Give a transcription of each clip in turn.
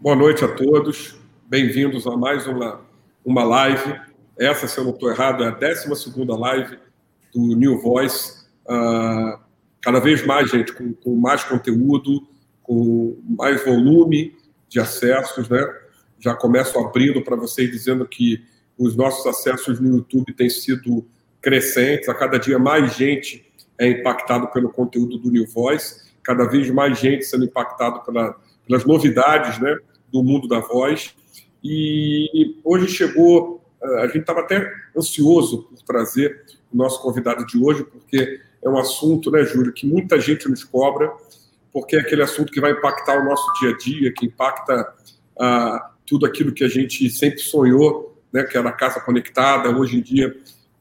Boa noite a todos, bem-vindos a mais uma, uma live. Essa, se eu não estou errado, é a 12 live do New Voice. Uh, cada vez mais, gente, com, com, mais conteúdo, com mais volume de acessos, né? Já começo abrindo para vocês dizendo que os nossos acessos no YouTube têm sido crescentes, a cada dia mais gente é impactado pelo conteúdo do New Voice, cada vez mais gente sendo impactado pela, pelas novidades né, do mundo da voz. E hoje chegou, eh, a gente estava até ansioso por trazer o nosso convidado de hoje, porque é um assunto, né, Júlio, que muita gente nos cobra, porque é aquele assunto que vai impactar o nosso dia a dia, que impacta ah, tudo aquilo que a gente sempre sonhou, né, que era a casa conectada. Hoje em dia,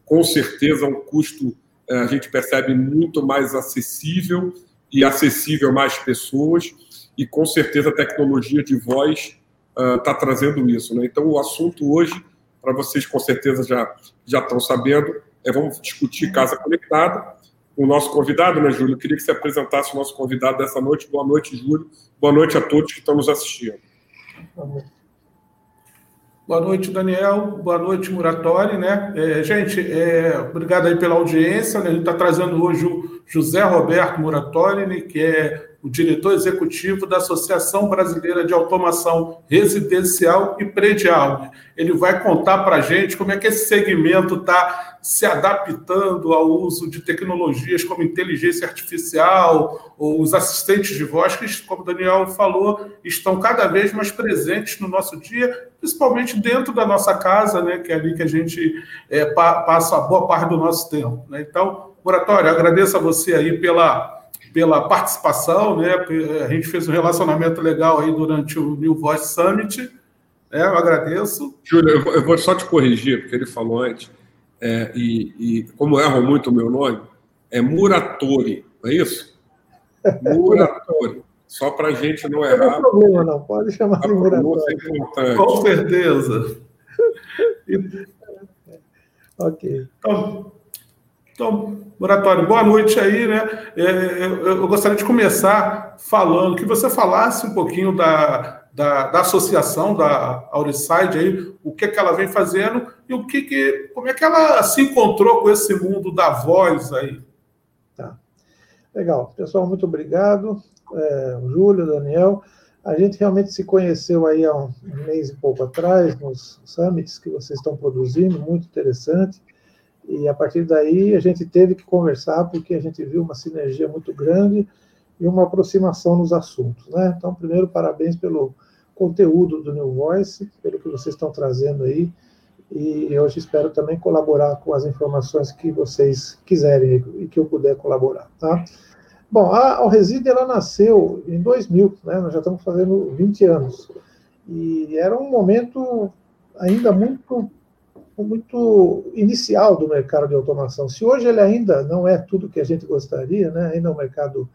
com certeza, um custo eh, a gente percebe muito mais acessível e acessível a mais pessoas e com certeza a tecnologia de voz está uh, trazendo isso. Né? Então, o assunto hoje, para vocês com certeza já, já estão sabendo, é vamos discutir casa conectada. O nosso convidado, né, Júlio? Eu queria que você apresentasse o nosso convidado dessa noite. Boa noite, Júlio. Boa noite a todos que estão nos assistindo. Boa noite, Daniel. Boa noite, Muratori. Né? É, gente, é, obrigado aí pela audiência. Né? A gente está trazendo hoje o José Roberto Muratori, né, que é o diretor executivo da Associação Brasileira de Automação Residencial e Predial. Ele vai contar para a gente como é que esse segmento está se adaptando ao uso de tecnologias como inteligência artificial ou os assistentes de voz, que, como o Daniel falou, estão cada vez mais presentes no nosso dia, principalmente dentro da nossa casa, né, que é ali que a gente é, passa a boa parte do nosso tempo. Né? Então, Moratório, agradeço a você aí pela pela participação, né? A gente fez um relacionamento legal aí durante o New Voice Summit. Né? Eu agradeço. Júlio, eu vou só te corrigir, porque ele falou antes, é, e, e, como erram muito o meu nome, é Muratori, não é isso? Muratori. Só para a gente não errar. Não tem problema, não. Pode chamar de Muratori. É Com certeza. ok. Então, então, Moratório, boa noite aí, né? É, eu gostaria de começar falando, que você falasse um pouquinho da, da, da associação da Auricide aí, o que, é que ela vem fazendo e o que, que como é que ela se encontrou com esse mundo da voz aí. Tá. Legal. Pessoal, muito obrigado. É, Júlio, Daniel. A gente realmente se conheceu aí há um mês e pouco atrás, nos summits que vocês estão produzindo, muito interessante. E a partir daí a gente teve que conversar porque a gente viu uma sinergia muito grande e uma aproximação nos assuntos, né? Então, primeiro, parabéns pelo conteúdo do New Voice, pelo que vocês estão trazendo aí. E hoje espero também colaborar com as informações que vocês quiserem e que eu puder colaborar, tá? Bom, a Alreside, ela nasceu em 2000, né? Nós já estamos fazendo 20 anos. E era um momento ainda muito muito inicial do mercado de automação. Se hoje ele ainda não é tudo que a gente gostaria, né? ainda é um mercado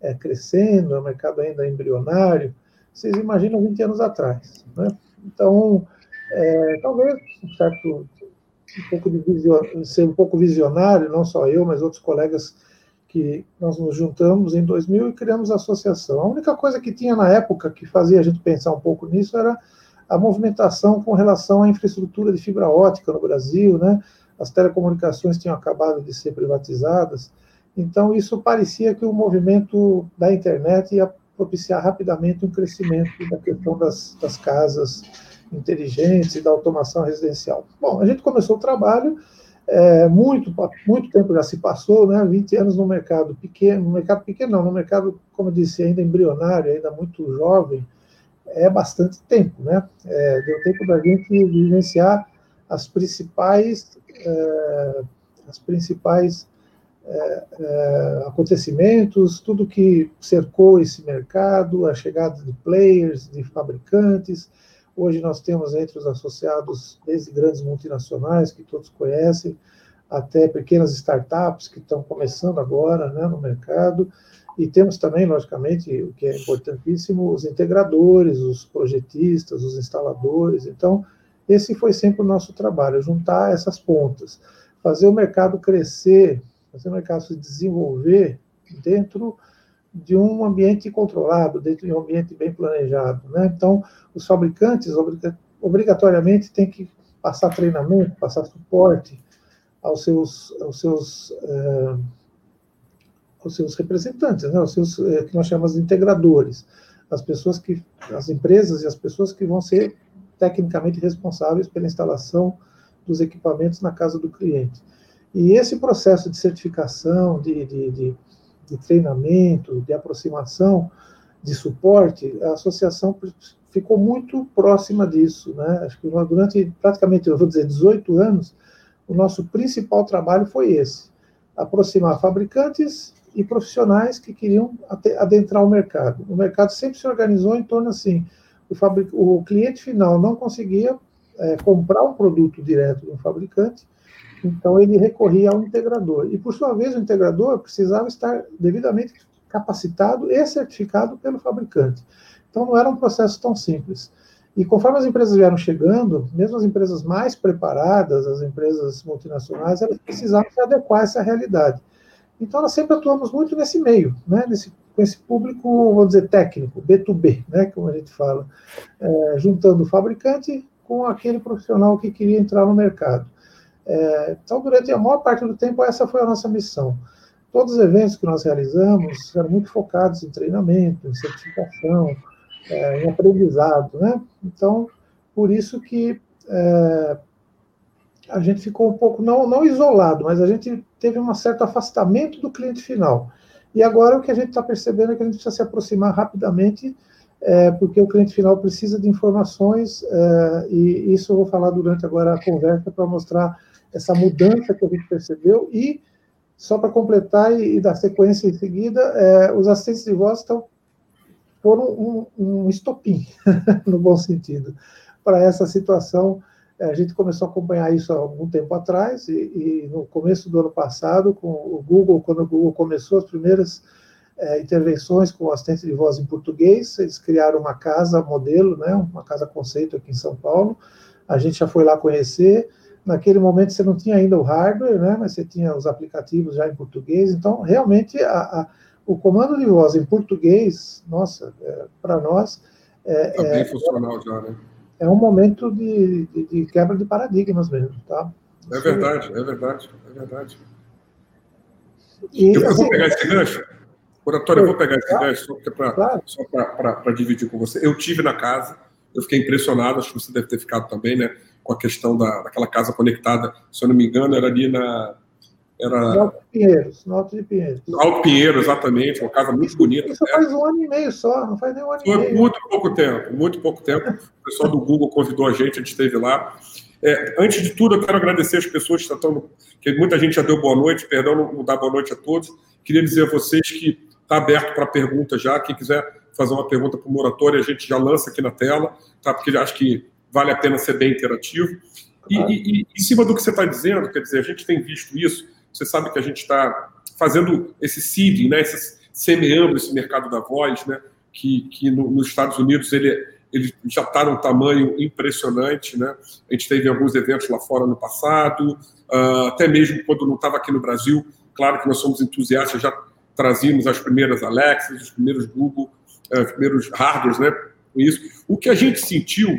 é, crescendo, é um mercado ainda embrionário, vocês imaginam 20 anos atrás. Né? Então, é, talvez um certo um pouco de vision, ser um pouco visionário, não só eu, mas outros colegas que nós nos juntamos em 2000 e criamos a associação. A única coisa que tinha na época que fazia a gente pensar um pouco nisso era a movimentação com relação à infraestrutura de fibra ótica no Brasil, né? As telecomunicações tinham acabado de ser privatizadas, então isso parecia que o movimento da internet ia propiciar rapidamente um crescimento da questão das, das casas inteligentes e da automação residencial. Bom, a gente começou o trabalho, é, muito, muito tempo já se passou, né, 20 anos no mercado pequeno, no mercado pequeno não, no mercado, como eu disse, ainda embrionário, ainda muito jovem, é bastante tempo, né? É, deu tempo da gente vivenciar as principais, é, as principais é, é, acontecimentos, tudo que cercou esse mercado, a chegada de players, de fabricantes. Hoje nós temos entre os associados, desde grandes multinacionais que todos conhecem, até pequenas startups que estão começando agora né, no mercado. E temos também, logicamente, o que é importantíssimo, os integradores, os projetistas, os instaladores. Então, esse foi sempre o nosso trabalho, juntar essas pontas, fazer o mercado crescer, fazer o mercado se desenvolver dentro de um ambiente controlado, dentro de um ambiente bem planejado. Né? Então, os fabricantes obrigatoriamente têm que passar treinamento, passar suporte aos seus, aos seus uh, os seus representantes, né, os seus é, que nós chamamos de integradores, as pessoas que, as empresas e as pessoas que vão ser tecnicamente responsáveis pela instalação dos equipamentos na casa do cliente. E esse processo de certificação, de, de, de, de treinamento, de aproximação, de suporte, a associação ficou muito próxima disso. Né? Acho que durante praticamente, eu vou dizer, 18 anos, o nosso principal trabalho foi esse: aproximar fabricantes e profissionais que queriam adentrar o mercado. O mercado sempre se organizou em torno assim: o, fabric... o cliente final não conseguia é, comprar um produto direto do fabricante, então ele recorria ao integrador. E por sua vez, o integrador precisava estar devidamente capacitado e certificado pelo fabricante. Então não era um processo tão simples. E conforme as empresas vieram chegando, mesmo as empresas mais preparadas, as empresas multinacionais, elas precisavam se adequar a essa realidade. Então, nós sempre atuamos muito nesse meio, né, nesse, com esse público, vamos dizer, técnico, B2B, né, como a gente fala, é, juntando o fabricante com aquele profissional que queria entrar no mercado. É, então, durante a maior parte do tempo, essa foi a nossa missão. Todos os eventos que nós realizamos eram muito focados em treinamento, em certificação, é, em aprendizado, né? Então, por isso que é, a gente ficou um pouco, não, não isolado, mas a gente teve um certo afastamento do cliente final. E agora o que a gente está percebendo é que a gente precisa se aproximar rapidamente, é, porque o cliente final precisa de informações, é, e isso eu vou falar durante agora a conversa para mostrar essa mudança que a gente percebeu. E, só para completar e, e, dar sequência em seguida, é, os assistentes de voz estão, foram um, um estopim, no bom sentido, para essa situação a gente começou a acompanhar isso há algum tempo atrás, e, e no começo do ano passado, com o Google, quando o Google começou as primeiras é, intervenções com assistente de voz em português, eles criaram uma casa modelo, né, uma casa conceito aqui em São Paulo. A gente já foi lá conhecer. Naquele momento você não tinha ainda o hardware, né, mas você tinha os aplicativos já em português. Então, realmente, a, a, o comando de voz em português, nossa, é, para nós. É, tá bem é, funcional já, né? É um momento de, de, de quebra de paradigmas mesmo, tá? É verdade, é verdade, é verdade. E, eu assim, vou pegar esse gancho, oratório, eu vou pegar esse gancho só para claro. Dividir com você. Eu tive na casa, eu fiquei impressionado, acho que você deve ter ficado também, né? Com a questão da, daquela casa conectada, se eu não me engano, era ali na, era... Alto Pinheiros, no Alto de Pinheiros. Alto Pinheiro, exatamente, uma casa muito bonita. Isso faz um ano e meio só, não faz nem um ano Foi e meio. Muito pouco tempo, muito pouco tempo. O pessoal do Google convidou a gente, a gente esteve lá. É, antes de tudo, eu quero agradecer as pessoas que estão. que muita gente já deu boa noite, perdão não dar boa noite a todos. Queria dizer a vocês que está aberto para perguntas já. Quem quiser fazer uma pergunta para o moratório, a gente já lança aqui na tela, tá? porque acho que vale a pena ser bem interativo. E, e, e em cima do que você está dizendo, quer dizer, a gente tem visto isso você sabe que a gente está fazendo esse seeding, né, esse, semeando esse mercado da voz, né, que, que no, nos Estados Unidos ele, ele já está num tamanho impressionante. Né? A gente teve alguns eventos lá fora no passado, uh, até mesmo quando não estava aqui no Brasil. Claro que nós somos entusiastas, já trazíamos as primeiras Alexas, os primeiros Google, uh, os primeiros hardwares né, com isso. O que a gente sentiu,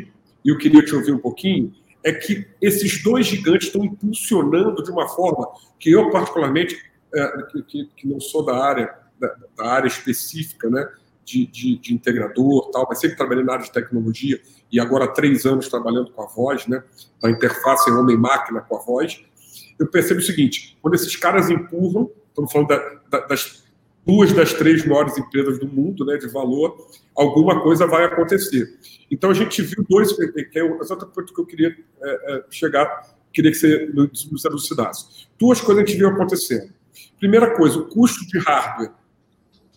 e eu queria te ouvir um pouquinho, é que esses dois gigantes estão impulsionando de uma forma que eu, particularmente, é, que, que, não sou da área, da, da área específica, né, de, de, de, integrador, tal, mas sempre trabalhei na área de tecnologia e agora há três anos trabalhando com a voz, né, a interface homem-máquina com a voz, eu percebo o seguinte: quando esses caras empurram, estamos falando da, da, das duas das três maiores empresas do mundo, né, de valor, alguma coisa vai acontecer. Então a gente viu dois, que é exatamente o que eu queria é, é, chegar, queria que você nos elucidasse. Duas coisas a gente viu acontecendo. Primeira coisa, o custo de hardware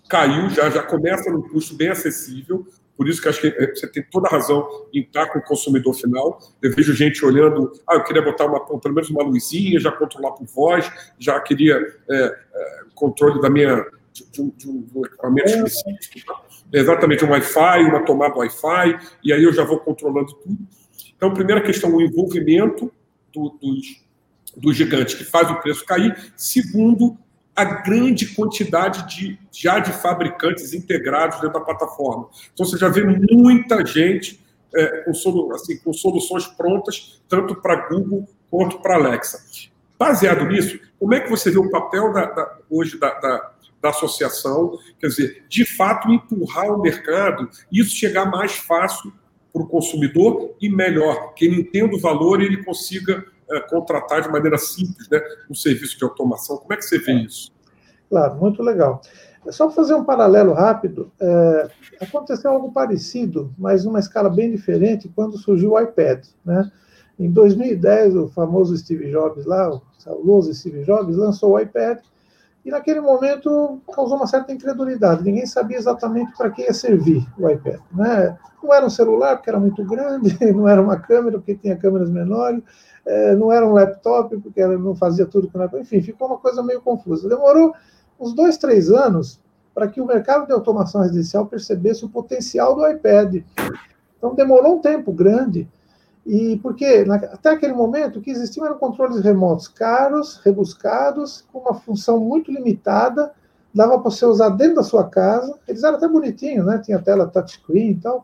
caiu, já, já começa num custo bem acessível. por isso que acho que é, você tem toda a razão em estar com o consumidor final. Eu vejo gente olhando, ah, eu queria botar uma, pelo menos uma luzinha, já controlar por voz, já queria é, é, controle da minha de um, de um equipamento específico. Tá? Exatamente, um Wi-Fi, uma tomada Wi-Fi, e aí eu já vou controlando tudo. Então, primeira questão, o envolvimento do, dos, dos gigantes que faz o preço cair. Segundo, a grande quantidade de, já de fabricantes integrados dentro da plataforma. Então, você já vê muita gente é, com, solu, assim, com soluções prontas, tanto para Google quanto para Alexa. Baseado nisso, como é que você vê o papel da, da, hoje da, da, associação? Quer dizer, de fato, empurrar o mercado, isso chegar mais fácil para o consumidor e melhor, que ele entenda o valor e ele consiga é, contratar de maneira simples né, um serviço de automação. Como é que você vê isso? Claro, muito legal. É só fazer um paralelo rápido. É, aconteceu algo parecido, mas numa escala bem diferente, quando surgiu o iPad. Né? Em 2010, o famoso Steve Jobs lá, o saudoso Steve Jobs, lançou o iPad e naquele momento causou uma certa incredulidade. Ninguém sabia exatamente para que ia servir o iPad. Né? Não era um celular, porque era muito grande, não era uma câmera, porque tinha câmeras menores, é, não era um laptop, porque não fazia tudo com laptop. Enfim, ficou uma coisa meio confusa. Demorou uns dois, três anos para que o mercado de automação residencial percebesse o potencial do iPad. Então, demorou um tempo grande e porque até aquele momento o que existiam eram controles remotos caros, rebuscados, com uma função muito limitada, dava para você usar dentro da sua casa. Eles eram até bonitinhos, né? Tinha tela touchscreen e tal.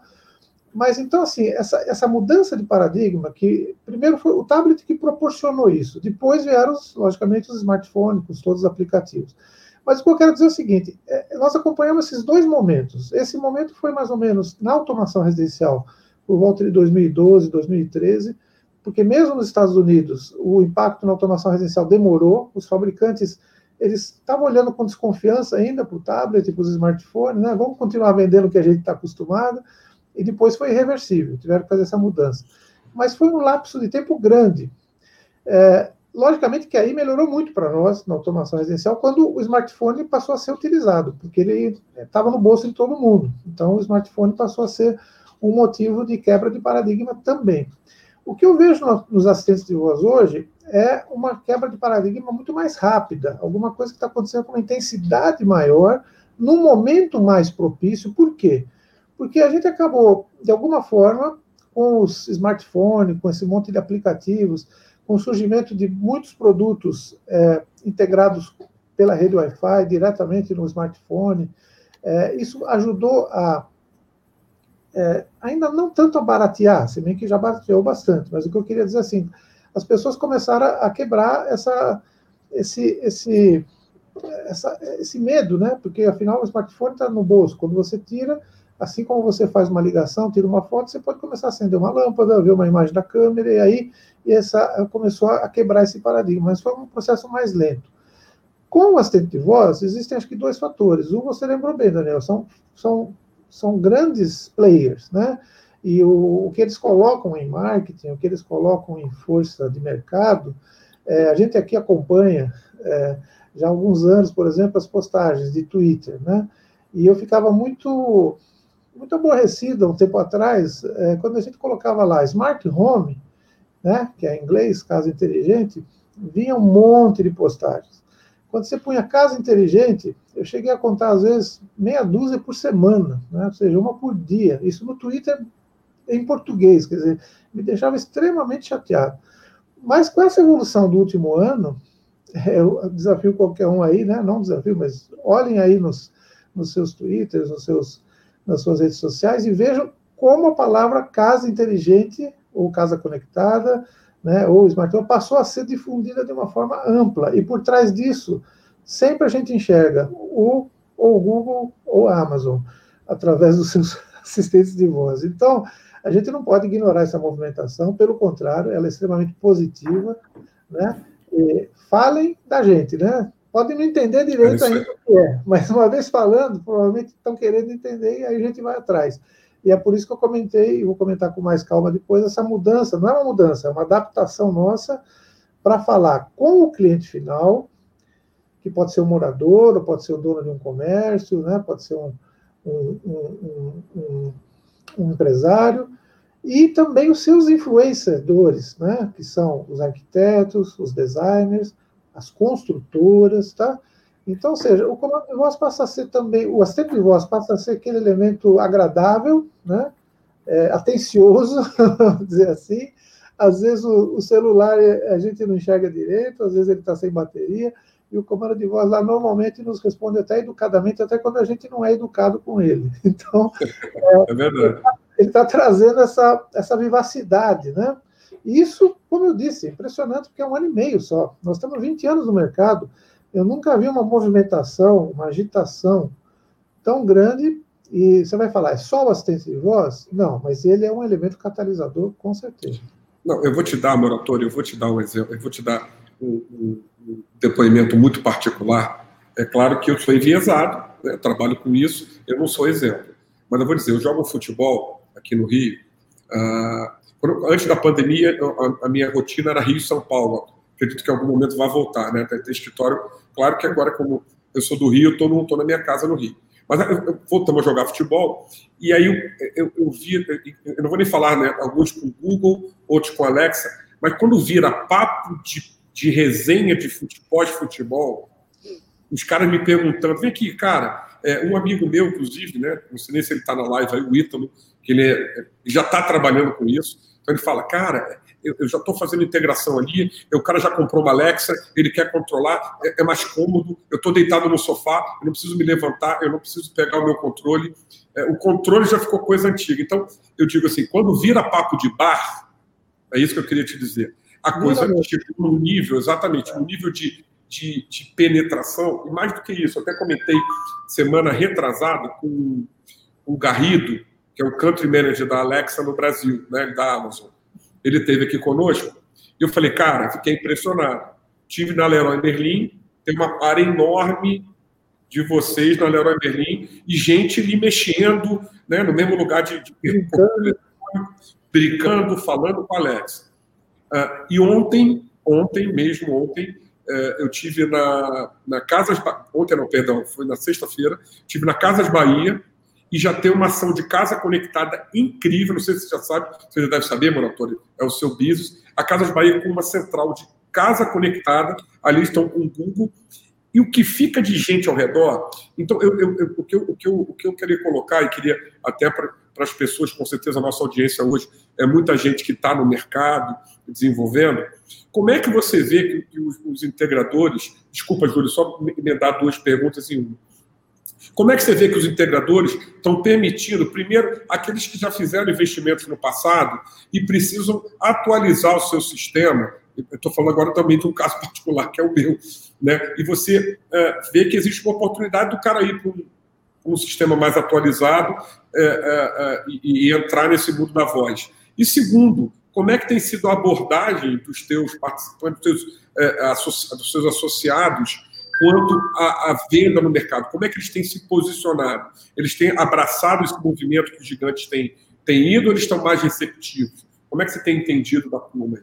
Mas então, assim, essa, essa mudança de paradigma, que primeiro foi o tablet que proporcionou isso, depois vieram, logicamente, os smartphones, todos os aplicativos. Mas o que eu quero dizer é o seguinte: é, nós acompanhamos esses dois momentos. Esse momento foi mais ou menos na automação residencial por volta de 2012, 2013, porque mesmo nos Estados Unidos o impacto na automação residencial demorou, os fabricantes eles estavam olhando com desconfiança ainda para o tablet, para os smartphones, né? Vamos continuar vendendo o que a gente está acostumado, e depois foi irreversível, tiveram que fazer essa mudança. Mas foi um lapso de tempo grande. É, logicamente que aí melhorou muito para nós na automação residencial quando o smartphone passou a ser utilizado, porque ele estava no bolso de todo mundo. Então o smartphone passou a ser um motivo de quebra de paradigma também. O que eu vejo nos assistentes de voz hoje é uma quebra de paradigma muito mais rápida, alguma coisa que está acontecendo com uma intensidade maior, num momento mais propício. Por quê? Porque a gente acabou, de alguma forma, com os smartphones, com esse monte de aplicativos, com o surgimento de muitos produtos é, integrados pela rede Wi-Fi diretamente no smartphone, é, isso ajudou a é, ainda não tanto a baratear, se bem que já barateou bastante, mas o que eu queria dizer assim, as pessoas começaram a quebrar essa, esse, esse, essa, esse medo, né? Porque afinal o smartphone está no bolso. Quando você tira, assim como você faz uma ligação, tira uma foto, você pode começar a acender uma lâmpada, ver uma imagem da câmera, e aí e essa começou a quebrar esse paradigma, mas foi um processo mais lento. Com o assistente de voz, existem acho que dois fatores. Um você lembrou bem, Daniel, são, são são grandes players, né? E o, o, que eles colocam em marketing, o que eles colocam em força de mercado, é, a gente aqui acompanha é, já há alguns anos, por exemplo, as postagens de Twitter, né? E eu ficava muito muito aborrecido um tempo atrás, é, quando a gente colocava lá Smart Home, né, que é em inglês, casa inteligente, vinha um monte de postagens. Quando você punha casa inteligente, eu cheguei a contar, às vezes, meia dúzia por semana, né? ou seja, uma por dia. Isso no Twitter em português, quer dizer, me deixava extremamente chateado. Mas com essa evolução do último ano, eu desafio qualquer um aí, né? não desafio, mas olhem aí nos, nos seus Twitters, nos seus, nas suas redes sociais e vejam como a palavra casa inteligente ou casa conectada né, ou smartphone, passou a ser difundida de uma forma ampla. E por trás disso, sempre a gente enxerga o, ou Google ou a Amazon, através dos seus assistentes de voz. Então, a gente não pode ignorar essa movimentação, pelo contrário, ela é extremamente positiva. Né? E falem da gente, né? Podem não entender direito é ainda o que é, mas uma vez falando, provavelmente estão querendo entender e aí a gente vai atrás. E é por isso que eu comentei, e vou comentar com mais calma depois, essa mudança. Não é uma mudança, é uma adaptação nossa para falar com o cliente final, que pode ser um morador, ou pode ser o dono de um comércio, né? pode ser um, um, um, um empresário, e também os seus influenciadores, né, que são os arquitetos, os designers, as construtoras, tá? Então, ou seja, o comando de voz passa a ser também, o assistente de voz passa a ser aquele elemento agradável, né? É, atencioso, vamos dizer assim. Às vezes o, o, celular a gente não enxerga direito, às vezes ele está sem bateria, e o comando de voz lá normalmente nos responde até educadamente, até quando a gente não é educado com ele. Então, é, é verdade. Ele está tá trazendo essa, essa vivacidade, né? Isso, como eu disse, é impressionante, porque é um ano e meio só. Nós temos 20 anos no mercado. Eu nunca vi uma movimentação, uma agitação tão grande. E você vai falar, é só o assistente de voz? Não, mas ele é um elemento catalisador, com certeza. Não, eu vou te dar, Moratório, eu vou te dar um exemplo, eu vou te dar um, um, um depoimento muito particular. É claro que eu sou enviesado, né, trabalho com isso, eu não sou exemplo. Mas eu vou dizer, eu jogo futebol aqui no Rio. Uh, antes da pandemia, a, a minha rotina era Rio e São Paulo acredito que em algum momento vai voltar, né? Tem, escritório. Claro que agora, como eu sou do Rio, eu estou na minha casa no Rio. Mas voltamos a jogar futebol, e aí eu, eu, eu vi, eu não vou nem falar, né? Alguns com Google, outros com Alexa, mas quando vira papo de, de resenha de pós-futebol, os caras me perguntando, vem aqui, cara, é, um amigo meu, inclusive, né? Não sei nem se ele está na live aí, o Ítalo, que ele é, já está trabalhando com isso. Então ele fala, cara, eu, eu já estou fazendo integração ali, o cara já comprou uma Alexa, ele quer controlar, é, é mais cômodo, eu estou deitado no sofá, eu não preciso me levantar, eu não preciso pegar o meu controle. É, o controle já ficou coisa antiga. Então, eu digo assim, quando vira papo de bar, é isso que eu queria te dizer. A coisa chegou no nível, exatamente, no nível de, de, de, penetração, e mais do que isso, eu até comentei semana retrasada com o Garrido, que é o country manager da Alexa no Brasil, né, da Amazon ele teve aqui conosco, e eu falei, cara, fiquei impressionado. Tive na Leroy Merlin, tem uma área enorme de vocês na Leroy Merlin, e gente ali mexendo, né, no mesmo lugar de, de brincando. brincando, falando com a Alex. Uh, e ontem, ontem mesmo, ontem, uh, eu tive na, na Casas... Ontem não, perdão, foi na sexta-feira, tive na Casas Bahia, e já tem uma ação de casa conectada incrível. Não sei se você já sabe, você já deve saber, Moratório, é o seu business. A Casas Bahia com uma central de casa conectada, ali estão com o Google. E o que fica de gente ao redor. Então, eu, eu, eu, o, que eu, o, que o que eu queria colocar, e queria até para as pessoas, com certeza a nossa audiência hoje é muita gente que está no mercado desenvolvendo. Como é que você vê que, os, os, integradores. Desculpa, Júlio, só me, me dar duas perguntas em uma como é que você vê que os integradores estão permitindo, primeiro, aqueles que já fizeram investimentos no passado e precisam atualizar o seu sistema? Estou falando agora também de um caso particular, que é o meu. Né? E você é, vê que existe uma oportunidade do cara ir para um, um, sistema mais atualizado é, é, é, e, e entrar nesse mundo da voz. E segundo, como é que tem sido a abordagem dos teus participantes, dos é, dos seus associados quanto à, venda no mercado. Como é que eles têm se posicionado? Eles têm abraçado esse movimento que os gigantes têm, têm ido ou eles estão mais receptivos? Como é que você tem entendido da turma?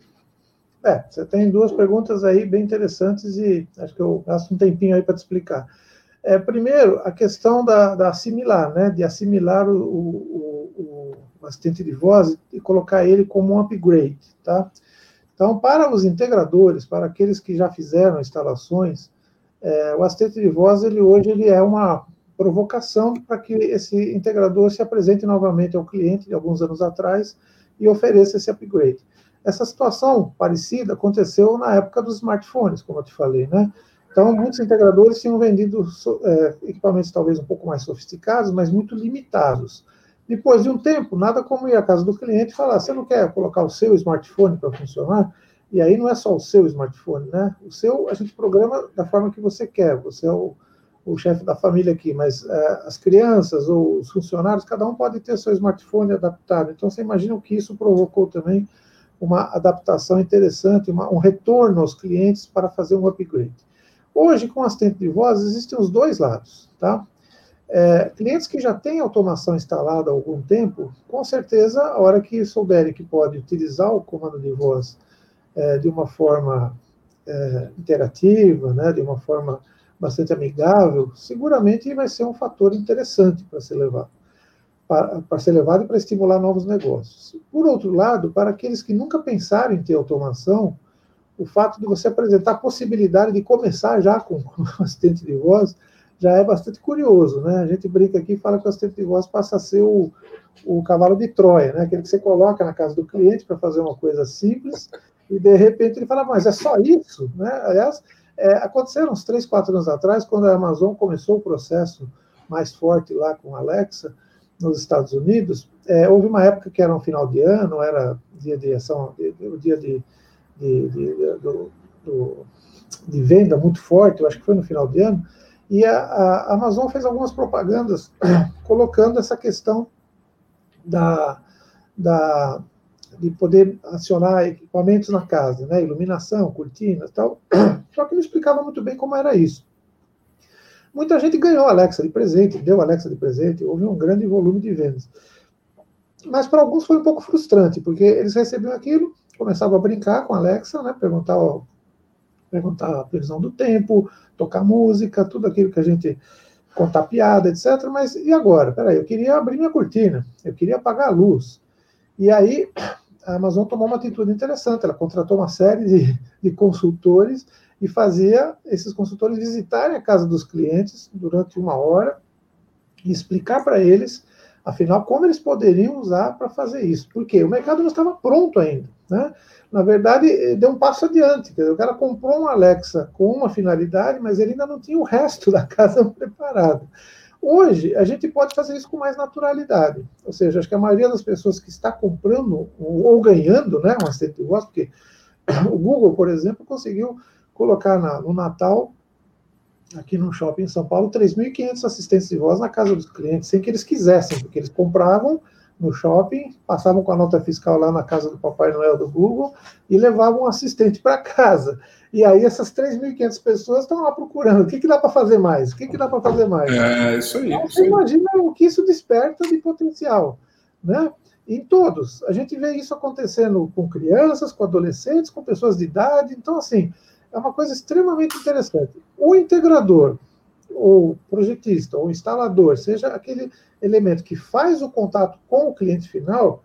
É, você tem duas perguntas aí bem interessantes e acho que eu gasto um tempinho aí para te explicar. É, primeiro, a questão da, da assimilar, né, de assimilar o, o, o, assistente de voz e colocar ele como um upgrade, tá? Então, para os integradores, para aqueles que já fizeram instalações, é, o assistente de voz, ele hoje ele é uma provocação para que esse integrador se apresente novamente ao cliente de alguns anos atrás e ofereça esse upgrade. Essa situação parecida aconteceu na época dos smartphones, como eu te falei, né? Então, muitos integradores tinham vendido é, equipamentos talvez um pouco mais sofisticados, mas muito limitados. Depois de um tempo, nada como ir à casa do cliente e falar: você não quer colocar o seu smartphone para funcionar? E aí não é só o seu smartphone, né? O seu a gente programa da forma que você quer. Você é o, o chefe da família aqui, mas é, as crianças ou os funcionários, cada um pode ter seu smartphone adaptado. Então você imagina o que isso provocou também uma adaptação interessante, uma, um retorno aos clientes para fazer um upgrade. Hoje, com assistente de voz, existem os dois lados, tá? É, clientes que já têm automação instalada há algum tempo, com certeza, a hora que souberem que pode utilizar o comando de voz é, de uma forma é, interativa, né, de uma forma bastante amigável, seguramente vai ser um fator interessante para ser levado. para, ser levado e para estimular novos negócios. Por outro lado, para aqueles que nunca pensaram em ter automação, o fato de você apresentar a possibilidade de começar já com um assistente de voz já é bastante curioso, né? A gente brinca aqui e fala que o assistente de voz passa a ser o, o cavalo de Troia, né? Aquele que você coloca na casa do cliente para fazer uma coisa simples e de repente ele fala, mas é só isso, né? Aliás, é, aconteceram uns três, quatro anos atrás, quando a Amazon começou o processo mais forte lá com a Alexa nos Estados Unidos, é, houve uma época que era um final de ano, era dia de ação, o dia de de, de, do, do, de venda muito forte, eu acho que foi no final de ano, e a, a Amazon fez algumas propagandas colocando essa questão da, da, de poder acionar equipamentos na casa, né, iluminação, cortinas tal, só que não explicava muito bem como era isso. Muita gente ganhou Alexa de presente, deu Alexa de presente, houve um grande volume de vendas. Mas para alguns foi um pouco frustrante, porque eles recebiam aquilo, começava a brincar com a Alexa, né? Perguntar, ó, perguntar a previsão do tempo, tocar música, tudo aquilo que a gente contar piada, etc. Mas e agora? Peraí, eu queria abrir minha cortina, eu queria apagar a luz. E aí a Amazon tomou uma atitude interessante, ela contratou uma série de, de consultores e fazia esses consultores visitarem a casa dos clientes durante uma hora e explicar para eles Afinal, como eles poderiam usar para fazer isso? Porque o mercado não estava pronto ainda. Né? Na verdade, eh, deu um passo adiante. Dizer, o cara comprou um Alexa com uma finalidade, mas ele ainda não tinha o resto da casa preparado. Hoje, a gente pode fazer isso com mais naturalidade. Ou seja, acho que a maioria das pessoas que está comprando ou ganhando né, um assistente de voz, porque o Google, por exemplo, conseguiu colocar na, no Natal aqui no shopping em São Paulo, 3.500 assistentes de voz na casa dos clientes, sem que eles quisessem, porque eles compravam no shopping, passavam com a nota fiscal lá na casa do Papai Noel do Google e levavam um assistente para casa. E aí essas 3.500 pessoas estão lá procurando. O que, que dá para fazer mais? O que, que dá para fazer mais? É, isso aí. Então, isso você aí. imagina o que isso desperta de potencial, né? Em todos. A gente vê isso acontecendo com crianças, com adolescentes, com pessoas de idade. Então, assim, é uma coisa extremamente interessante. O integrador, ou projetista, ou instalador, seja aquele elemento que faz o contato com o cliente final,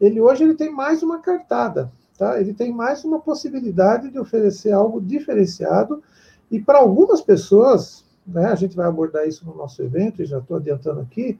ele hoje ele tem mais uma cartada, tá? Ele tem mais uma possibilidade de oferecer algo diferenciado e para algumas pessoas, né, a gente vai abordar isso no nosso evento, e já estou adiantando aqui,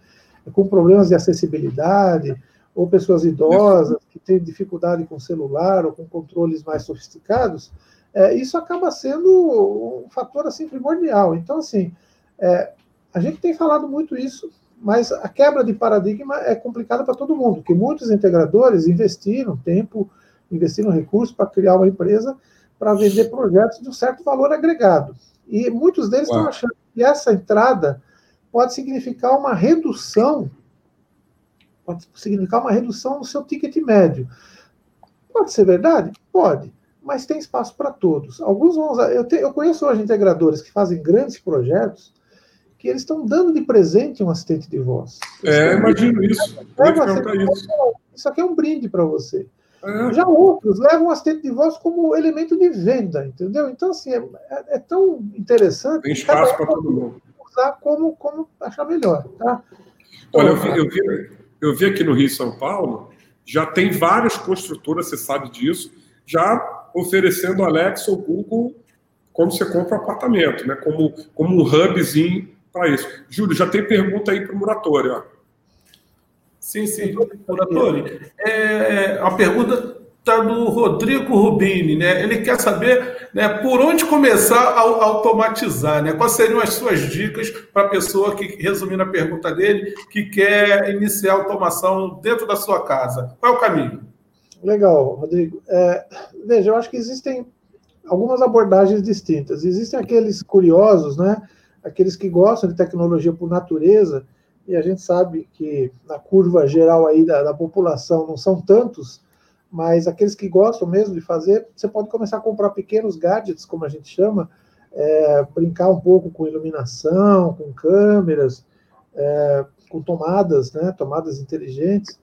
com problemas de acessibilidade, ou pessoas idosas que têm dificuldade com celular ou com controles mais sofisticados, é, isso acaba sendo um fator assim primordial. Então, assim, é, a gente tem falado muito isso, mas a quebra de paradigma é complicada para todo mundo, porque muitos integradores investiram tempo, investiram recursos para criar uma empresa para vender projetos de um certo valor agregado. E muitos deles Uau. estão achando que essa entrada pode significar uma redução, pode significar uma redução no seu ticket médio. Pode ser verdade? Pode mas tem espaço para todos. Alguns vão usar. Eu, te, eu conheço hoje integradores que fazem grandes projetos que eles estão dando de presente um assistente de voz. é, imagino isso. isso. Isso aqui é um brinde para você. É. Já outros levam o assistente de voz como elemento de venda, entendeu? Então, assim, é, é, é tão interessante. Tem espaço para todo mundo. Usar como, como achar melhor. Tá? Olha, eu vi, eu, vi, eu vi aqui no Rio São Paulo, já tem várias construtoras, você sabe disso, já oferecendo Alexa ou Google quando você compra um apartamento, né? Como, como um hubzinho para isso. Júlio, já tem pergunta aí para o Muratori, ó. Sim, sim. Muratori, é, a pergunta está do Rodrigo Rubini, né? Ele quer saber né, por onde começar a, automatizar, né? Quais seriam as suas dicas para a pessoa que, resumindo a pergunta dele, que quer iniciar a automação dentro da sua casa? Qual é o caminho? Legal, Rodrigo. É, veja, eu acho que existem algumas abordagens distintas. Existem aqueles curiosos, né? Aqueles que gostam de tecnologia por natureza, e a gente sabe que na curva geral aí da, da população não são tantos, mas aqueles que gostam mesmo de fazer, você pode começar a comprar pequenos gadgets, como a gente chama, é, brincar um pouco com iluminação, com câmeras, é, com tomadas, né? Tomadas inteligentes.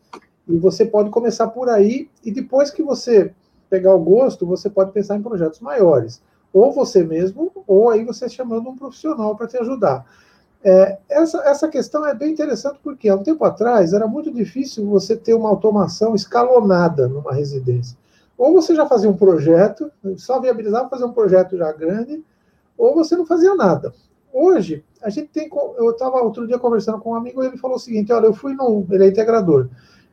E você pode começar por aí, e depois que você pegar o gosto, você pode pensar em projetos maiores. Ou você mesmo, ou aí você chamando um profissional para te ajudar. É, essa, essa questão é bem interessante porque há um tempo atrás era muito difícil você ter uma automação escalonada numa residência. Ou você já fazia um projeto, só viabilizava fazer um projeto já grande, ou você não fazia nada. Hoje, a gente tem. Eu estava outro dia conversando com um amigo e ele falou o seguinte: olha, eu fui num. Ele é integrador.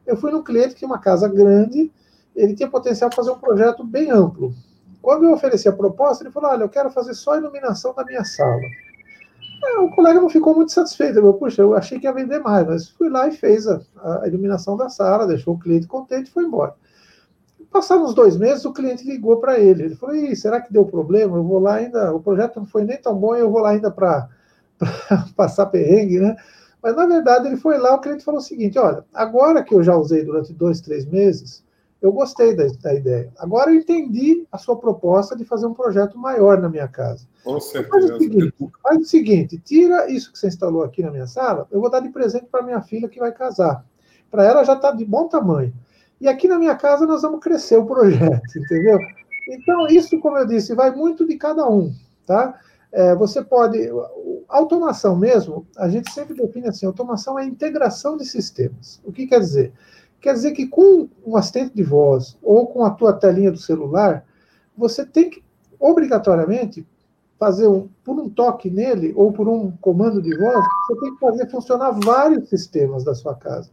Eu fui num cliente que tinha uma casa grande, ele tinha potencial para fazer um projeto bem amplo. Quando eu ofereci a proposta, ele falou: olha, eu quero fazer só a iluminação da minha sala. É, o colega não ficou muito satisfeito. Falou, puxa, eu achei que ia vender mais, mas fui lá e fez a, a iluminação da sala, deixou o cliente contente e foi embora. Passados uns dois meses, o cliente ligou para ele. Ele falou: será que deu problema? Eu vou lá ainda. O projeto não foi nem tão bom, eu vou lá ainda para passar perrengue, né? Mas na verdade ele foi lá, o cliente falou o seguinte: olha, agora que eu já usei durante dois, três meses, eu gostei da, da ideia. Agora eu entendi a sua proposta de fazer um projeto maior na minha casa. Com certeza. Faz o, seguinte, faz o seguinte: tira isso que você instalou aqui na minha sala, eu vou dar de presente para minha filha que vai casar. Para ela já está de bom tamanho. E aqui na minha casa nós vamos crescer o projeto, entendeu? Então, isso, como eu disse, vai muito de cada um, tá? É, você pode. Automação mesmo, a gente sempre define assim: automação é integração de sistemas. O que quer dizer? Quer dizer que com um assistente de voz ou com a tua telinha do celular, você tem que obrigatoriamente fazer um, por um toque nele ou por um comando de voz, você tem que fazer funcionar vários sistemas da sua casa.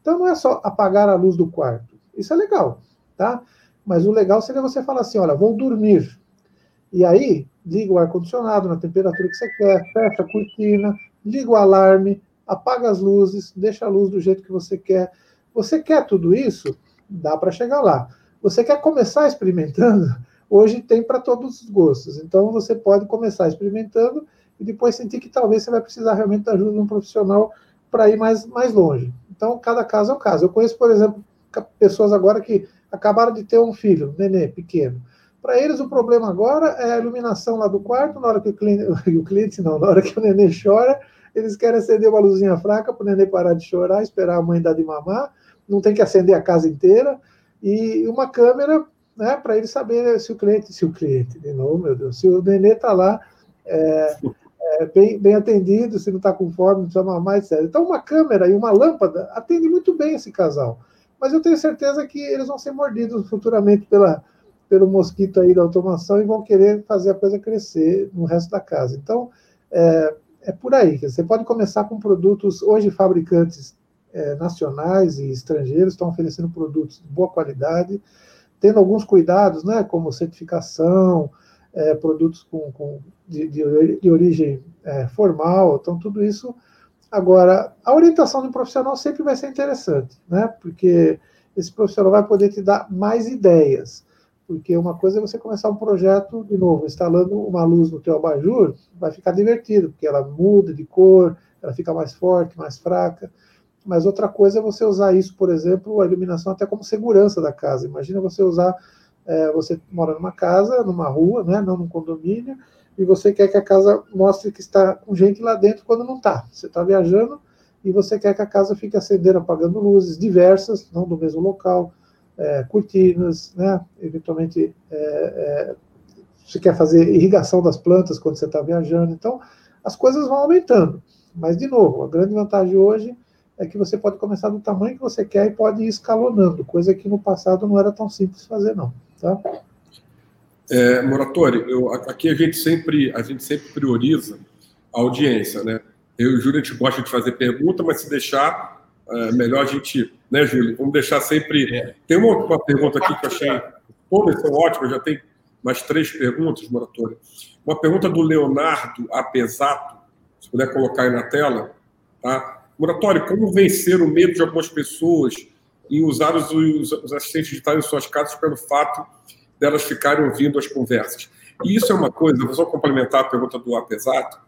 Então não é só apagar a luz do quarto. Isso é legal, tá? Mas o legal seria você falar assim, olha, vou dormir. E aí, liga o ar-condicionado na temperatura que você quer, fecha a cortina, liga o alarme, apaga as luzes, deixa a luz do jeito que você quer. Você quer tudo isso? Dá para chegar lá. Você quer começar experimentando? Hoje tem para todos os gostos. Então você pode começar experimentando e depois sentir que talvez você vai precisar realmente da ajuda de um profissional para ir mais, mais longe. Então, cada caso é um caso. Eu conheço, por exemplo, pessoas agora que acabaram de ter um filho, um nenê pequeno. Para eles, o problema agora é a iluminação lá do quarto, na hora que o cliente, o cliente não, na hora que o nenê chora, eles querem acender uma luzinha fraca para o nenê parar de chorar, esperar a mãe dar de mamar, não tem que acender a casa inteira, e uma câmera né, para ele saber se o cliente, se o cliente, de novo, meu Deus, se o nenê está lá é, é, bem, bem atendido, se não está com fome, não precisa mamar, etc. Então, uma câmera e uma lâmpada atende muito bem esse casal. Mas eu tenho certeza que eles vão ser mordidos futuramente pela, pelo mosquito aí da automação e vão querer fazer a coisa crescer no resto da casa. Então, é, é por aí. Você pode começar com produtos, hoje fabricantes é, nacionais e estrangeiros estão oferecendo produtos de boa qualidade, tendo alguns cuidados, né, como certificação, é, produtos com, com de, de, origem é, formal, então tudo isso. Agora, a orientação um profissional sempre vai ser interessante, né? Porque esse profissional vai poder te dar mais ideias. Porque uma coisa é você começar um projeto, de novo, instalando uma luz no teu abajur, vai ficar divertido, porque ela muda de cor, ela fica mais forte, mais fraca. Mas outra coisa é você usar isso, por exemplo, a iluminação até como segurança da casa. Imagina você usar é, você mora numa casa, numa rua, né, não num condomínio, e você quer que a casa mostre que está com gente lá dentro quando não está. Você está viajando e você quer que a casa fique acendendo, apagando luzes diversas, não do mesmo local, é, cortinas, né, eventualmente é, é você quer fazer irrigação das plantas quando você está viajando. Então, as coisas vão aumentando. Mas, de novo, a grande vantagem hoje é que você pode começar do tamanho que você quer e pode ir escalonando, coisa que no passado não era tão simples fazer, não. Tá? É, Moratório, eu, aqui a gente sempre a gente sempre prioriza a audiência, né? Eu e o Júlio, a gente gosta de fazer pergunta, mas se deixar, é melhor a gente, né, Júlio? Vamos deixar sempre. É. Tem uma, uma, pergunta aqui que eu achei. Todas são ótimas, já tem mais três perguntas, Moratório. Uma pergunta do Leonardo Apesato, se puder colocar aí na tela, tá? Moratório, como vencer o medo de algumas pessoas em usar os, os assistentes digitais em suas casas pelo fato delas ficarem ouvindo as conversas? E isso é uma coisa, vou só complementar a pergunta do Apesato,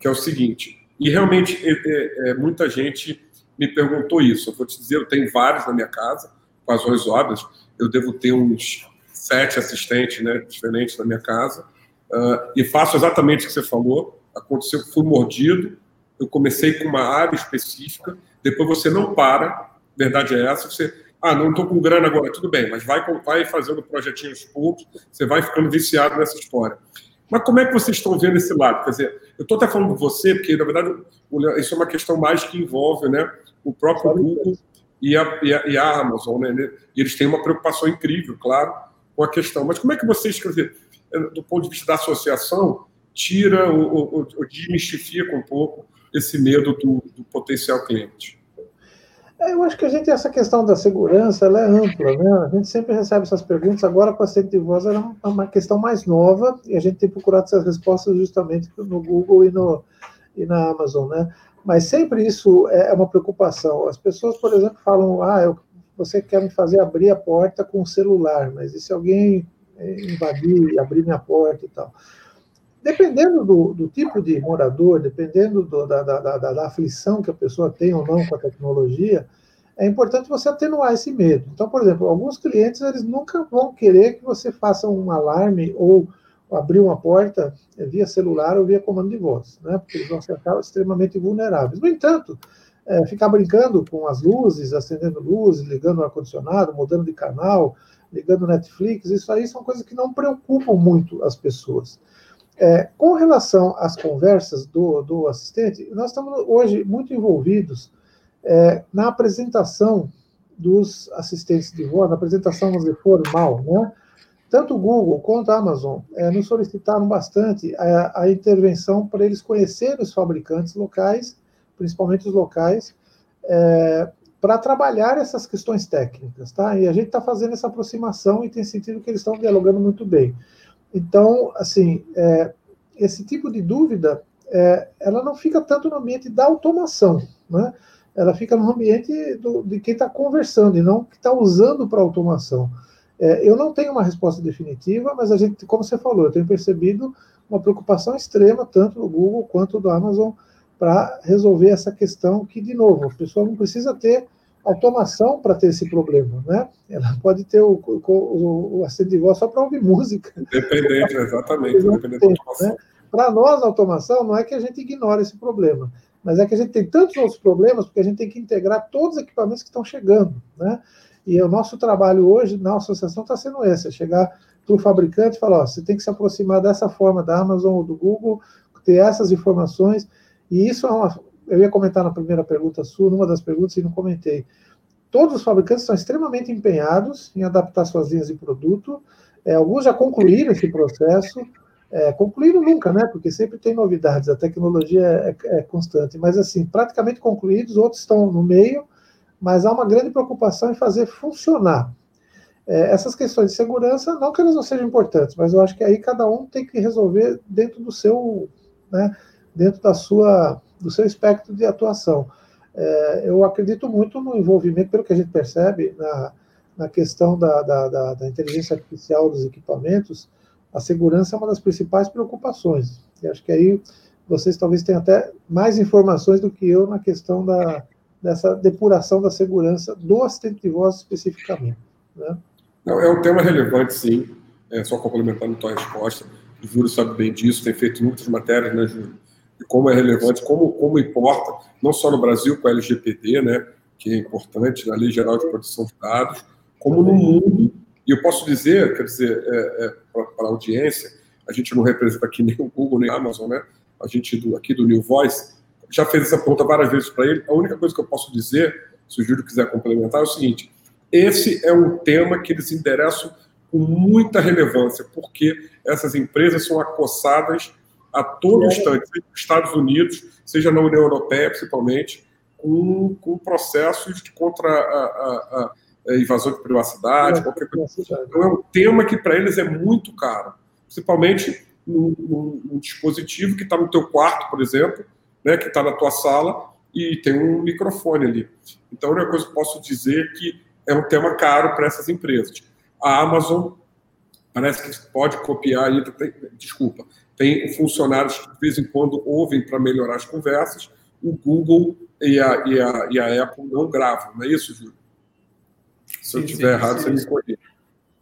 que é o seguinte, e realmente é, é, é, muita gente me perguntou isso. Eu vou te dizer, eu tenho vários na minha casa, com duas obras, eu devo ter uns sete assistentes né, diferentes na minha casa, uh, e faço exatamente o que você falou. Aconteceu, fui mordido, eu comecei com uma área específica, depois você não para, verdade é essa, você, ah, não estou com grana agora, tudo bem, mas vai, vai fazendo projetinhos poucos, você vai ficando viciado nessa história. Mas como é que vocês estão vendo esse lado? Quer dizer, Eu estou até falando de você, porque, na verdade, isso é uma questão mais que envolve né, o próprio Google e a, e a, e a Amazon. Né? E eles têm uma preocupação incrível, claro, com a questão. Mas como é que você escreve, do ponto de vista da associação, tira ou, ou, ou desmistifica um pouco esse medo do, do potencial cliente? É, eu acho que a gente, essa questão da segurança, ela é ampla, né? A gente sempre recebe essas perguntas, agora com a de voz era uma questão mais nova, e a gente tem procurado essas respostas justamente no Google e, no, e na Amazon, né? Mas sempre isso é uma preocupação. As pessoas, por exemplo, falam, ah, eu, você quer me fazer abrir a porta com o celular, mas e se alguém invadir, abrir minha porta e tal? Dependendo do, do, tipo de morador, dependendo do, da, da, da, da, aflição que a pessoa tem ou não com a tecnologia, é importante você atenuar esse medo. Então, por exemplo, alguns clientes eles nunca vão querer que você faça um alarme ou abrir uma porta via celular ou via comando de voz, né? porque eles vão ficar extremamente vulneráveis. No entanto, é, ficar brincando com as luzes, acendendo luzes, ligando o ar-condicionado, mudando de canal, ligando Netflix, isso aí são coisas que não preocupam muito as pessoas. É, com relação às conversas do, do assistente, nós estamos hoje muito envolvidos é, na apresentação dos assistentes de voz, na apresentação, vamos formal, né? Tanto o Google quanto a Amazon é, nos solicitaram bastante a, a intervenção para eles conhecerem os fabricantes locais, principalmente os locais, é, para trabalhar essas questões técnicas, tá? E a gente está fazendo essa aproximação e tem sentido que eles estão dialogando muito bem. Então, assim, é, esse tipo de dúvida, é, ela não fica tanto no ambiente da automação, né? Ela fica no ambiente do, de quem está conversando e não que está usando para automação. É, eu não tenho uma resposta definitiva, mas a gente, como você falou, eu tenho percebido uma preocupação extrema, tanto do Google quanto do Amazon, para resolver essa questão que, de novo, a pessoa não precisa ter automação para ter esse problema, né? Ela pode ter o, o, o assistente de voz só para ouvir música. Dependente, exatamente. Dependente né? Para nós, a automação não é que a gente ignore esse problema, mas é que a gente tem tantos outros problemas porque a gente tem que integrar todos os equipamentos que estão chegando, né? E o nosso trabalho hoje na associação está sendo esse, é chegar para o fabricante e falar, ó, você tem que se aproximar dessa forma da Amazon ou do Google, ter essas informações, e isso é uma, eu ia comentar na primeira pergunta sua, numa das perguntas, e não comentei. Todos os fabricantes estão extremamente empenhados em adaptar suas linhas de produto. É, alguns já concluíram esse processo. É, concluíram nunca, né? Porque sempre tem novidades, a tecnologia é, é, é constante. Mas, assim, praticamente concluídos, outros estão no meio, mas há uma grande preocupação em fazer funcionar. É, essas questões de segurança, não que elas não sejam importantes, mas eu acho que aí cada um tem que resolver dentro do seu, né, dentro da sua do seu espectro de atuação. É, eu acredito muito no envolvimento, pelo que a gente percebe, na, na questão da, da, da, da, inteligência artificial dos equipamentos, a segurança é uma das principais preocupações. E acho que aí vocês talvez tenham até mais informações do que eu na questão da, dessa depuração da segurança do assistente de voz especificamente. Né? Não, é um tema relevante, sim. É, só complementando a tua resposta. O Júlio sabe bem disso, tem feito muitas matérias, né, Júlio? E como é relevante, como, como importa, não só no Brasil com a LGPD, né, que é importante, na Lei Geral de Proteção de Dados, como no mundo. E eu posso dizer, quer dizer, é, é, para a audiência, a gente não representa aqui nem o Google nem a Amazon, né? A gente do, aqui do New Voice já fez essa pergunta várias vezes para ele. A única coisa que eu posso dizer, se o Júlio quiser complementar, é o seguinte: esse é um tema que eles interessam com muita relevância, porque essas empresas são acossadas a todo instante, seja nos Estados Unidos, seja na União Europeia, principalmente, com, com processos contra a, a, a invasão de privacidade, é, qualquer coisa. Então, é um tema que para eles é muito caro, principalmente num, num dispositivo que está no teu quarto, por exemplo, né, que está na tua sala e tem um microfone ali. Então, a única coisa que eu posso dizer é que é um tema caro para essas empresas. A Amazon parece que pode copiar, desculpa, tem funcionários que de vez em quando ouvem para melhorar as conversas, o Google e a, e a, e a Apple não gravam, não é isso, Júlio? Se eu estiver errado, sim. você me corrija.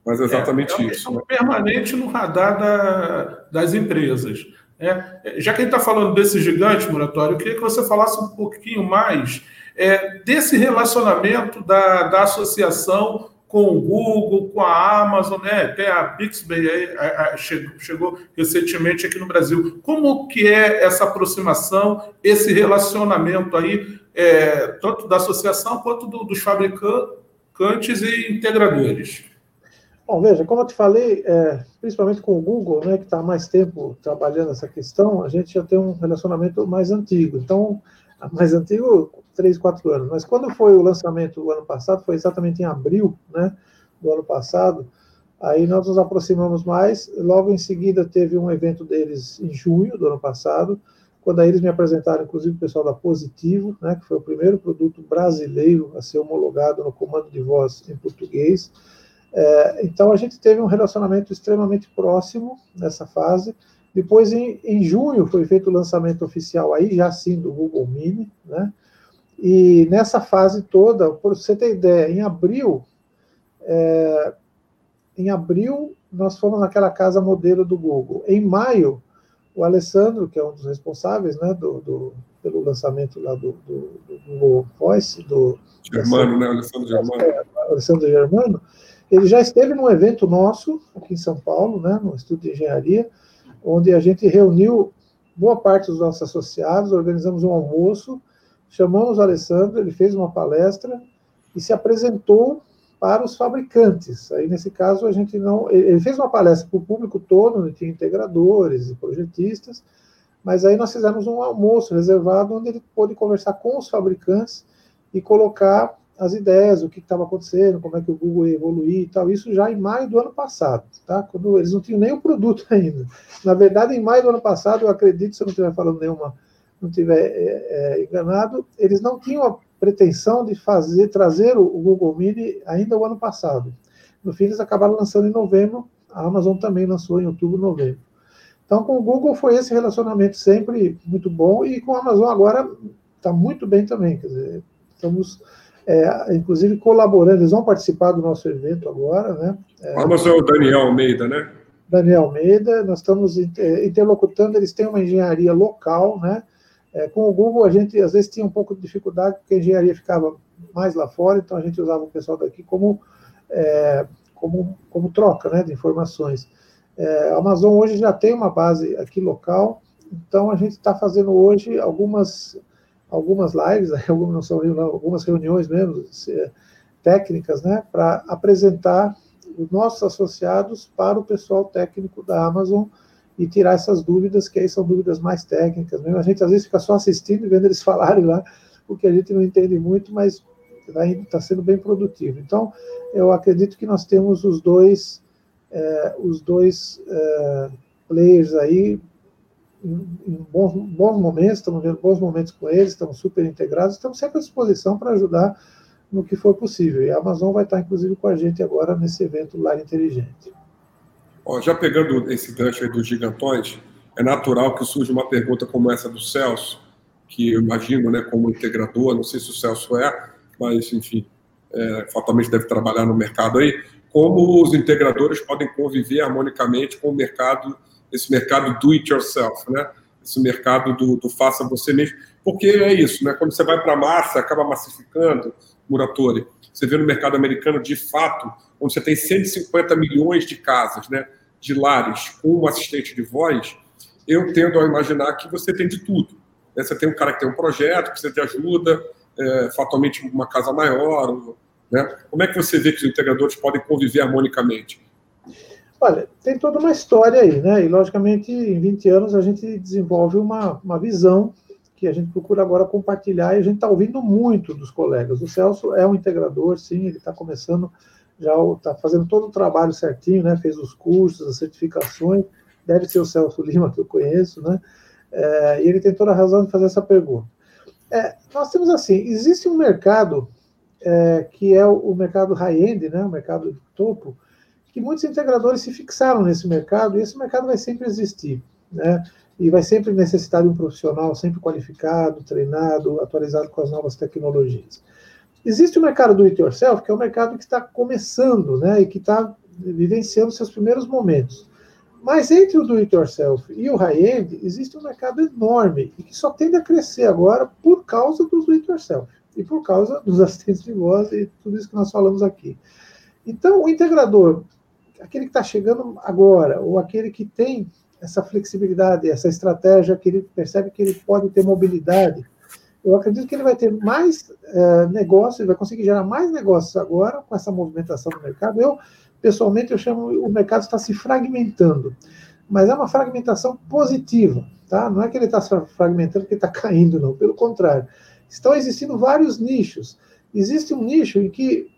Mas é exatamente é, isso. É né? permanente no radar da, das empresas. É, já que a gente está falando desse gigante, Muratório, eu queria que você falasse um pouquinho mais é, desse relacionamento da, da associação com o Google, com a Amazon, né? Até a Bixby a, a, chegou, chegou, recentemente aqui no Brasil. Como que é essa aproximação, esse relacionamento aí, é, tanto da associação quanto do, dos fabricantes e integradores? Bom, veja, como eu te falei, é, principalmente com o Google, né, que está há mais tempo trabalhando essa questão, a gente já tem um relacionamento mais antigo. Então, mais antigo, três, quatro anos. Mas quando foi o lançamento do ano passado, foi exatamente em abril né, do ano passado, aí nós nos aproximamos mais. Logo em seguida, teve um evento deles em junho do ano passado, quando aí eles me apresentaram, inclusive, o pessoal da Positivo, né, que foi o primeiro produto brasileiro a ser homologado no comando de voz em português. É, então, a gente teve um relacionamento extremamente próximo nessa fase. Depois, em, em junho, foi feito o lançamento oficial aí, já sim, do Google Mini, né? E nessa fase toda, por você ter ideia, em abril, é, em abril nós fomos naquela casa modelo do Google. Em maio, o Alessandro, que é um dos responsáveis, né, do, do pelo lançamento lá do, do, do Google Voice, do Germano, né, Alessandro Germano. É, Alessandro Germano, ele já esteve num evento nosso aqui em São Paulo, né, no Instituto de Engenharia, onde a gente reuniu boa parte dos nossos associados, organizamos um almoço, chamamos o Alessandro, ele fez uma palestra e se apresentou para os fabricantes. Aí, nesse caso, a gente não. Ele fez uma palestra para o público todo, onde tinha integradores e projetistas, mas aí nós fizemos um almoço reservado onde ele pôde conversar com os fabricantes e colocar as ideias, o que estava acontecendo, como é que o Google ia evoluir e tal. Isso já em maio do ano passado, tá? Quando eles não tinham nem o produto ainda. Na verdade, em maio do ano passado, eu acredito, se eu não estiver falando nenhuma, não estiver é, é, enganado, eles não tinham a pretensão de fazer, trazer o, Google Mini ainda o ano passado. No fim, eles acabaram lançando em novembro, a Amazon também lançou em outubro, novembro. Então, com o Google foi esse relacionamento sempre muito bom, e com a Amazon agora está muito bem também. Quer dizer, estamos é, inclusive colaborando, eles vão participar do nosso evento agora, né? É, Vamos ao Daniel Almeida, né? Daniel Almeida, nós estamos é, interlocutando, eles têm uma engenharia local, né? É, com o Google a gente às vezes tinha um pouco de dificuldade porque a engenharia ficava mais lá fora, então a gente usava o pessoal daqui como é, como, como troca, né, de informações. É, a Amazon hoje já tem uma base aqui local, então a gente está fazendo hoje algumas algumas lives, algumas, são, algumas reuniões mesmo, técnicas, né, para apresentar os nossos associados para o pessoal técnico da Amazon e tirar essas dúvidas, que aí são dúvidas mais técnicas. Mesmo. A gente às vezes fica só assistindo e vendo eles falarem lá, porque a gente não entende muito, mas está sendo bem produtivo. Então, eu acredito que nós temos os dois, é, os dois é, players aí em, bons, bons, momentos, estamos vendo bons momentos com eles, estamos super integrados, estamos sempre à disposição para ajudar no que for possível. E a Amazon vai estar, inclusive, com a gente agora nesse evento Lar Inteligente. Ó, já pegando esse gancho aí dos gigantões, é natural que surja uma pergunta como essa do Celso, que eu imagino, né, como integrador, não sei se o Celso é, mas, enfim, é, fatalmente deve trabalhar no mercado aí, como os integradores podem conviver harmonicamente com o mercado esse mercado do it yourself, né? Esse mercado do, do faça você mesmo. Porque é isso, né? Quando você vai para a massa, acaba massificando, Muratori. Você vê no mercado americano, de fato, onde você tem 150 milhões de casas, né? De lares com um assistente de voz, eu tendo a imaginar que você tem de tudo. Né? Você tem um cara que tem um projeto, precisa de ajuda, é, fatalmente uma casa maior. Né? Como é que você vê que os integradores podem conviver harmonicamente? Olha, tem toda uma história aí, né? E, logicamente, em 20 anos a gente desenvolve uma, uma visão que a gente procura agora compartilhar e a gente está ouvindo muito dos colegas. O Celso é um integrador, sim, ele está começando, já está fazendo todo o trabalho certinho, né? Fez os cursos, as certificações, deve ser o Celso Lima que eu conheço, né? É, e ele tem toda a razão de fazer essa pergunta. É, nós temos assim, existe um mercado é, que é o, o mercado high-end, né? O mercado de topo, que muitos integradores se fixaram nesse mercado e esse mercado vai sempre existir, né? E vai sempre necessitar de um profissional sempre qualificado, treinado, atualizado com as novas tecnologias. Existe o mercado do it yourself, que é o mercado que está começando, né? E que está vivenciando seus primeiros momentos. Mas entre o do it yourself e o high-end, existe um mercado enorme e que só tende a crescer agora por causa do do it yourself e por causa dos assistentes de voz e tudo isso que nós falamos aqui. Então, o integrador, aquele que está chegando agora, ou aquele que tem essa flexibilidade, essa estratégia, que ele percebe que ele pode ter mobilidade, eu acredito que ele vai ter mais é, negócios, vai conseguir gerar mais negócios agora com essa movimentação do mercado. Eu, pessoalmente, eu chamo o mercado está se fragmentando, mas é uma fragmentação positiva, tá? Não é que ele está se fragmentando porque está caindo, não. Pelo contrário, estão existindo vários nichos. Existe um nicho em que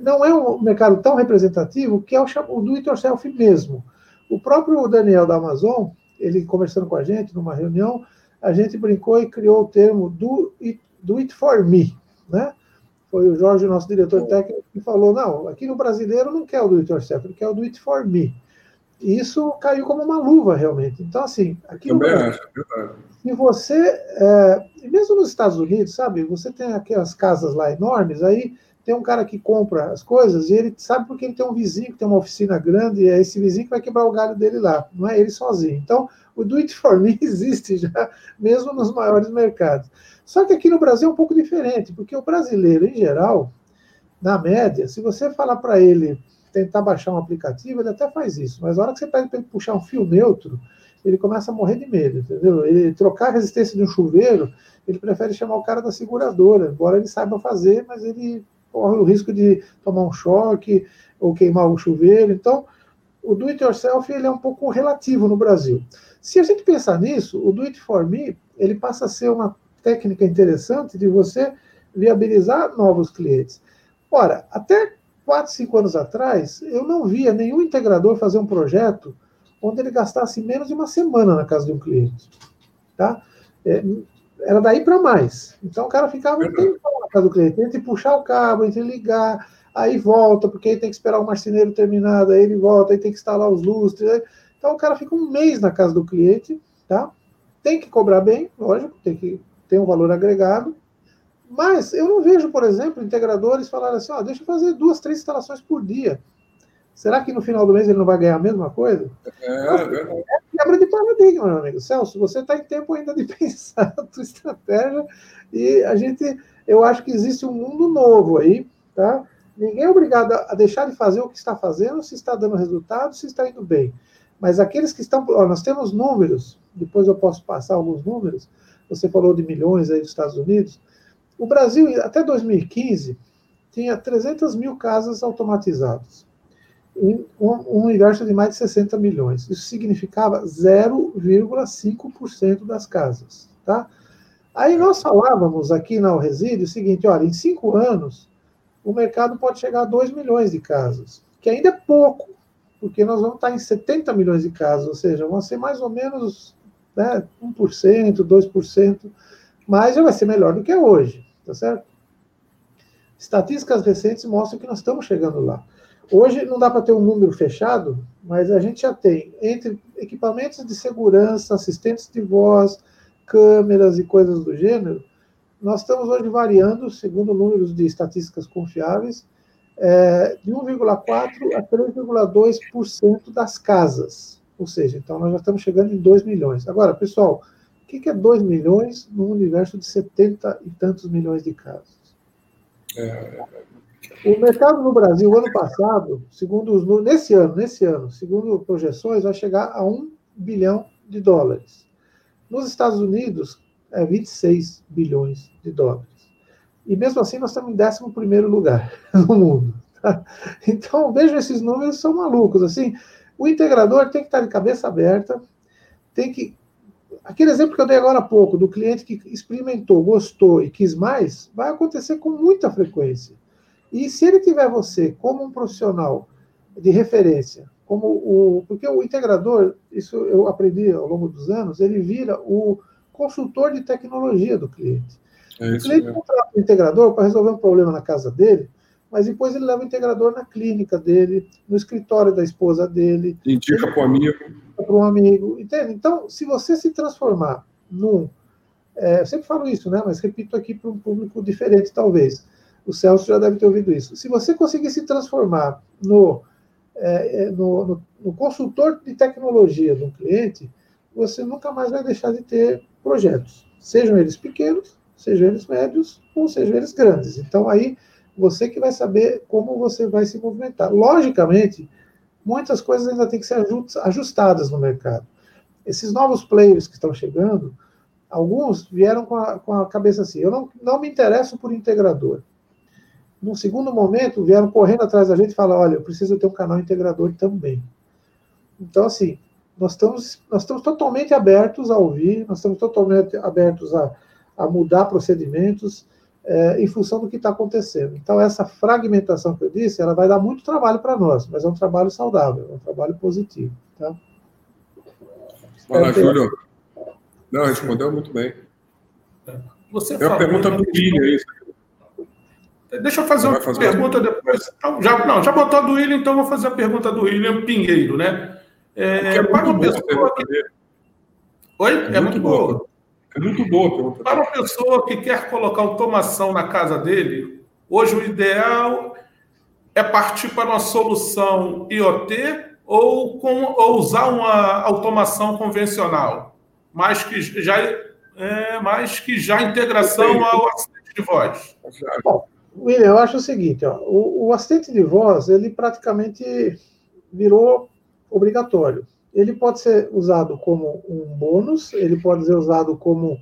não é um mercado tão representativo que é o, o do it yourself mesmo. O próprio Daniel da Amazon, ele conversando com a gente numa reunião, a gente brincou e criou o termo do it, do it for me, né? Foi o Jorge, nosso diretor técnico, que falou: não, aqui no brasileiro não quer o do it yourself, ele quer o do it for me. E isso caiu como uma luva, realmente. Então, assim, aqui Também no Brasil, acho, se você, é, mesmo nos Estados Unidos, sabe, você tem aquelas casas lá enormes, aí tem um cara que compra as coisas e ele sabe porque ele tem um vizinho que tem uma oficina grande e é esse vizinho que vai quebrar o galho dele lá, não é ele sozinho. Então, o do it for me existe já, mesmo nos maiores mercados. Só que aqui no Brasil é um pouco diferente, porque o brasileiro, em geral, na média, se você falar para ele tentar baixar um aplicativo, ele até faz isso, mas na hora que você pede para ele puxar um fio neutro, ele começa a morrer de medo, entendeu? Ele trocar a resistência de um chuveiro, ele prefere chamar o cara da seguradora, embora ele saiba fazer, mas ele corre o risco de tomar um choque ou queimar o chuveiro. Então, o do it yourself ele é um pouco relativo no Brasil. Se a gente pensar nisso, o do it for me ele passa a ser uma técnica interessante de você viabilizar novos clientes. Ora, até 4, 5 anos atrás, eu não via nenhum integrador fazer um projeto onde ele gastasse menos de uma semana na casa de um cliente. Tá? É, era daí para mais. Então o cara ficava um tempo casa do cliente, entre puxar o cabo, entre ligar, aí volta, porque aí tem que esperar o marceneiro terminar, aí ele volta, aí tem que instalar os lustres. Aí... Então o cara fica um mês na casa do cliente, tá? Tem que cobrar bem, lógico, tem que ter um valor agregado. Mas eu não vejo, por exemplo, integradores falarem assim, ó, deixa eu fazer duas, três instalações por dia. Será que no final do mês ele não vai ganhar a mesma coisa? É, é, é quebra de paradigma, meu amigo. Celso, você está em tempo ainda de pensar a sua estratégia e a gente, eu acho que existe um mundo novo aí, tá? Ninguém é obrigado a deixar de fazer o que está fazendo, se está dando resultado, se está indo bem. Mas aqueles que estão, ó, nós temos números, depois eu posso passar alguns números. Você falou de milhões aí dos Estados Unidos. O Brasil, até 2015, tinha 300 mil casas automatizadas um, um universo de mais de 60 milhões. Isso significava 0,5% das casas. Tá? Aí nós falávamos aqui na Resíduo o seguinte: olha, em cinco anos, o mercado pode chegar a 2 milhões de casas, que ainda é pouco, porque nós vamos estar em 70 milhões de casas, ou seja, vão ser mais ou menos né, 1%, 2%, mas já vai ser melhor do que é hoje, tá certo? Estatísticas recentes mostram que nós estamos chegando lá. Hoje não dá para ter um número fechado, mas a gente já tem entre equipamentos de segurança, assistentes de voz, câmeras e coisas do gênero. Nós estamos hoje variando, segundo números de estatísticas confiáveis, é, de 1,4% a 3,2% das casas. Ou seja, então nós já estamos chegando em 2 milhões. Agora, pessoal, o que é 2 milhões num universo de 70 e tantos milhões de casas? É, o mercado no Brasil, ano passado, segundo os nesse ano, nesse ano, segundo projeções, vai chegar a 1 bilhão de dólares. Nos Estados Unidos, é 26 bilhões de dólares. E mesmo assim, nós estamos em 11 lugar no mundo. Tá? Então, veja esses números, são malucos. Assim, o integrador tem que estar de cabeça aberta, tem que. Aquele exemplo que eu dei agora há pouco, do cliente que experimentou, gostou e quis mais, vai acontecer com muita frequência. E se ele tiver você como um profissional de referência, como o. Porque o integrador, isso eu aprendi ao longo dos anos, ele vira o consultor de tecnologia do cliente. É o cliente contrata o integrador para resolver um problema na casa dele, mas depois ele leva o integrador na clínica dele, no escritório da esposa dele. Indica para um amigo. Para um amigo, entende? Então, se você se transformar num. É, eu sempre falo isso, né? Mas repito aqui para um público diferente, talvez o Celso já deve ter ouvido isso. Se você conseguir se transformar no, é, é, no, no, no, consultor de tecnologia do cliente, você nunca mais vai deixar de ter projetos, sejam eles pequenos, sejam eles médios ou sejam eles grandes. Então aí Você que vai saber como você vai se movimentar. Logicamente, muitas coisas ainda têm que ser ajustadas no mercado. Esses novos players que estão chegando, alguns vieram com a, com a cabeça assim: eu não, não me interesso por integrador. No segundo momento, vieram correndo atrás da gente e falaram: olha, eu preciso ter um canal integrador também. Então, assim, nós estamos, nós estamos totalmente abertos a ouvir, nós estamos totalmente abertos a, a mudar procedimentos é, em função do que está acontecendo. Então, essa fragmentação que eu disse, ela vai dar muito trabalho para nós, mas é um trabalho saudável, é um trabalho positivo. Tá? Fala, Júlio. Não, respondeu muito bem. Você é a pergunta do William, é isso. Deixa eu fazer uma fazer pergunta depois. Não já, não, já botou do William, então vou fazer a pergunta do William Pinheiro, né? É, é para uma pessoa que... Oi? É, é muito, boa. boa. É muito boa. Para uma pessoa que quer colocar automação na casa dele, hoje o ideal é partir para uma solução IoT ou, com, ou usar uma automação convencional, mas que já é, mais que já integração ao assistente de voz. Bom, William, eu acho o seguinte, ó, o, o assistente de voz ele praticamente virou obrigatório. Ele pode ser usado como um bônus, ele pode ser usado como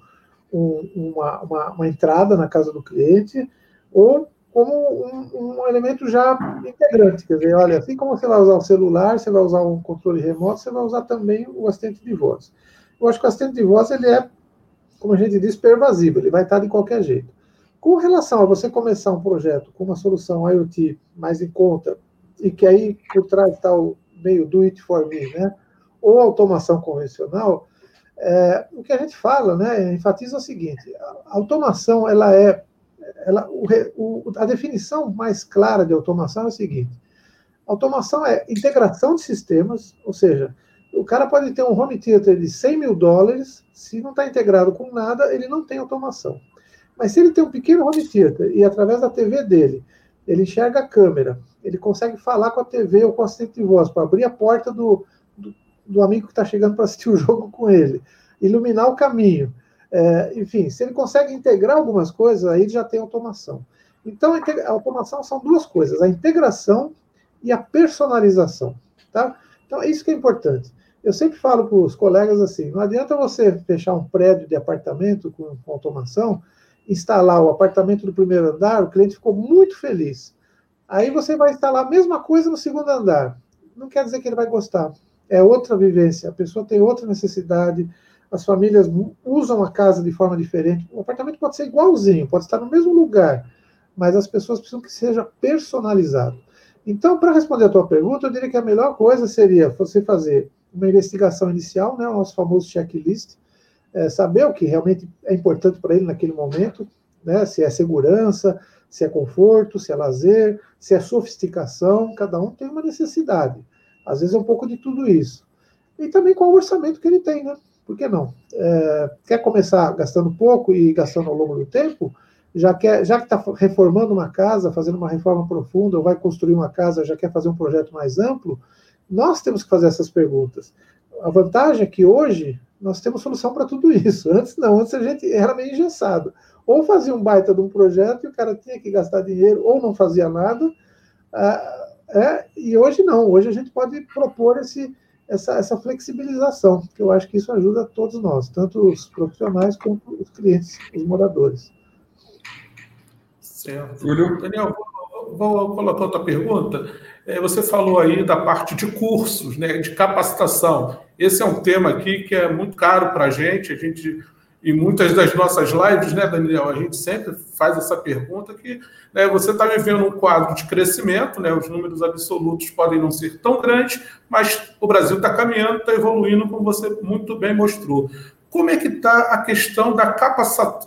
um, uma, uma, uma, entrada na casa do cliente, ou como um, um, elemento já integrante. Quer dizer, olha, assim como você vai usar o celular, você vai usar um controle remoto, você vai usar também o assistente de voz. Eu acho que o assistente de voz, ele é, como a gente diz, pervasivo, ele vai estar de qualquer jeito. Com relação a você começar um projeto com uma solução IoT mais em conta, e que aí por trás está o meio do it for me, né? ou automação convencional, é, o que a gente fala, né, enfatiza o seguinte: a automação, ela é, ela, o, o, a definição mais clara de automação é o seguinte: automação é integração de sistemas, ou seja, o cara pode ter um home theater de 100 mil dólares, se não está integrado com nada, ele não tem automação. Mas se ele tem um pequeno home theater e através da TV dele, ele enxerga a câmera, ele consegue falar com a TV ou com o assistente de voz para abrir a porta do, do, do automação que está chegando para assistir o jogo com ele, iluminar o caminho. É, enfim, se ele consegue integrar algumas coisas, aí ele já tem automação. Então, a automação são duas coisas: a integração e a personalização. Tá? Então, é isso que é importante. Eu sempre falo para os colegas assim: não adianta você fechar um prédio de apartamento com, com automação, instalar o apartamento do primeiro andar, o cliente ficou muito feliz. Aí você vai instalar a mesma coisa no segundo andar. Não quer dizer que ele vai gostar. É outra vivência. A pessoa tem outra necessidade. As famílias usam a casa de forma diferente. O apartamento pode ser igualzinho, pode estar no mesmo lugar, mas as pessoas precisam que seja personalizado. Então, para responder a tua pergunta, eu diria que a melhor coisa seria você fazer uma investigação inicial, né, o nosso famoso checklist, é, saber o que realmente é importante para ele naquele momento, né, se é segurança, se é conforto, se é lazer, se é sofisticação, cada um tem uma necessidade. Às vezes é um pouco de tudo isso. E também qual o orçamento que ele tem, né? Por que não? É, quer começar gastando pouco e gastando ao longo do tempo? Já, quer, já que está reformando uma casa, fazendo uma reforma profunda, ou vai construir uma casa, já quer fazer um projeto mais amplo, nós temos que fazer essas perguntas. A vantagem é que hoje nós temos solução para tudo isso. Antes não, antes a gente era meio engessado ou fazia um baita de um projeto e o cara tinha que gastar dinheiro, ou não fazia nada. Ah, é, e hoje não, hoje a gente pode propor esse, essa, essa flexibilização, que eu acho que isso ajuda a todos nós, tanto os profissionais quanto os clientes, os moradores. Certo. Julio? Daniel, vou, vou colocar outra pergunta. É, você falou aí da parte de cursos, né, de capacitação. Esse é um tema aqui que é muito caro para a gente, a gente em muitas das nossas lives, né, Daniel, a gente sempre faz essa pergunta que né, você está vivendo um quadro de crescimento, né, os números absolutos podem não ser tão grandes, mas o Brasil está caminhando, está evoluindo, como você muito bem mostrou. Como é que está a questão da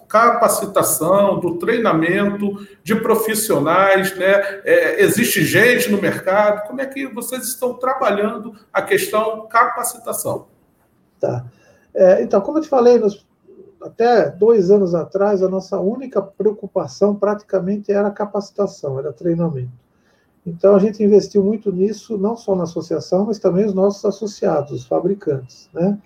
capacitação, do treinamento de profissionais? Né? É, existe gente no mercado? Como é que vocês estão trabalhando a questão capacitação? Tá. É, então, como eu te falei nos até dois anos atrás, a nossa única preocupação praticamente era capacitação, era treinamento. Então, a gente investiu muito nisso, não só na associação, mas também os nossos associados, os fabricantes. Né?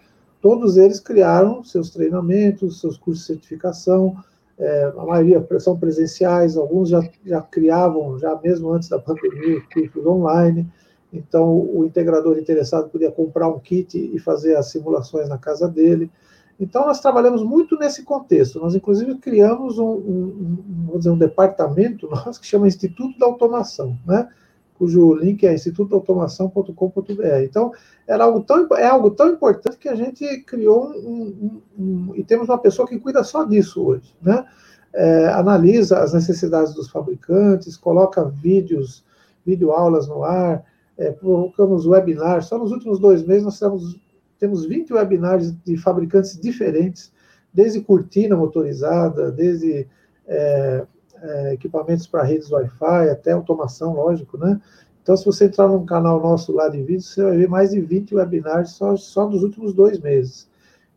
Todos eles criaram seus treinamentos, seus cursos de certificação, é, a maioria são presenciais, alguns já, já criavam, já mesmo antes da pandemia, cursos online. Então, o integrador interessado podia comprar um kit e fazer as simulações na casa dele. Então, nós trabalhamos muito nesse contexto. Nós, inclusive, criamos um, um, um, dizer, um departamento nosso que chama Instituto da Automação, né? Cujo link é institutoautomação.com.br. Então, era algo tão, é algo tão importante que a gente criou um, um, e temos uma pessoa que cuida só disso hoje, né? É, analisa as necessidades dos fabricantes, coloca vídeos, videoaulas no ar, é, webinars. Só nos últimos dois meses nós temos, temos 20 webinars de fabricantes diferentes, desde cortina motorizada, desde é, é, equipamentos para redes Wi-Fi, até automação, lógico, né? Então, se você entrar num canal nosso lá de vídeo, você vai ver mais de 20 webinars só, só nos últimos dois meses.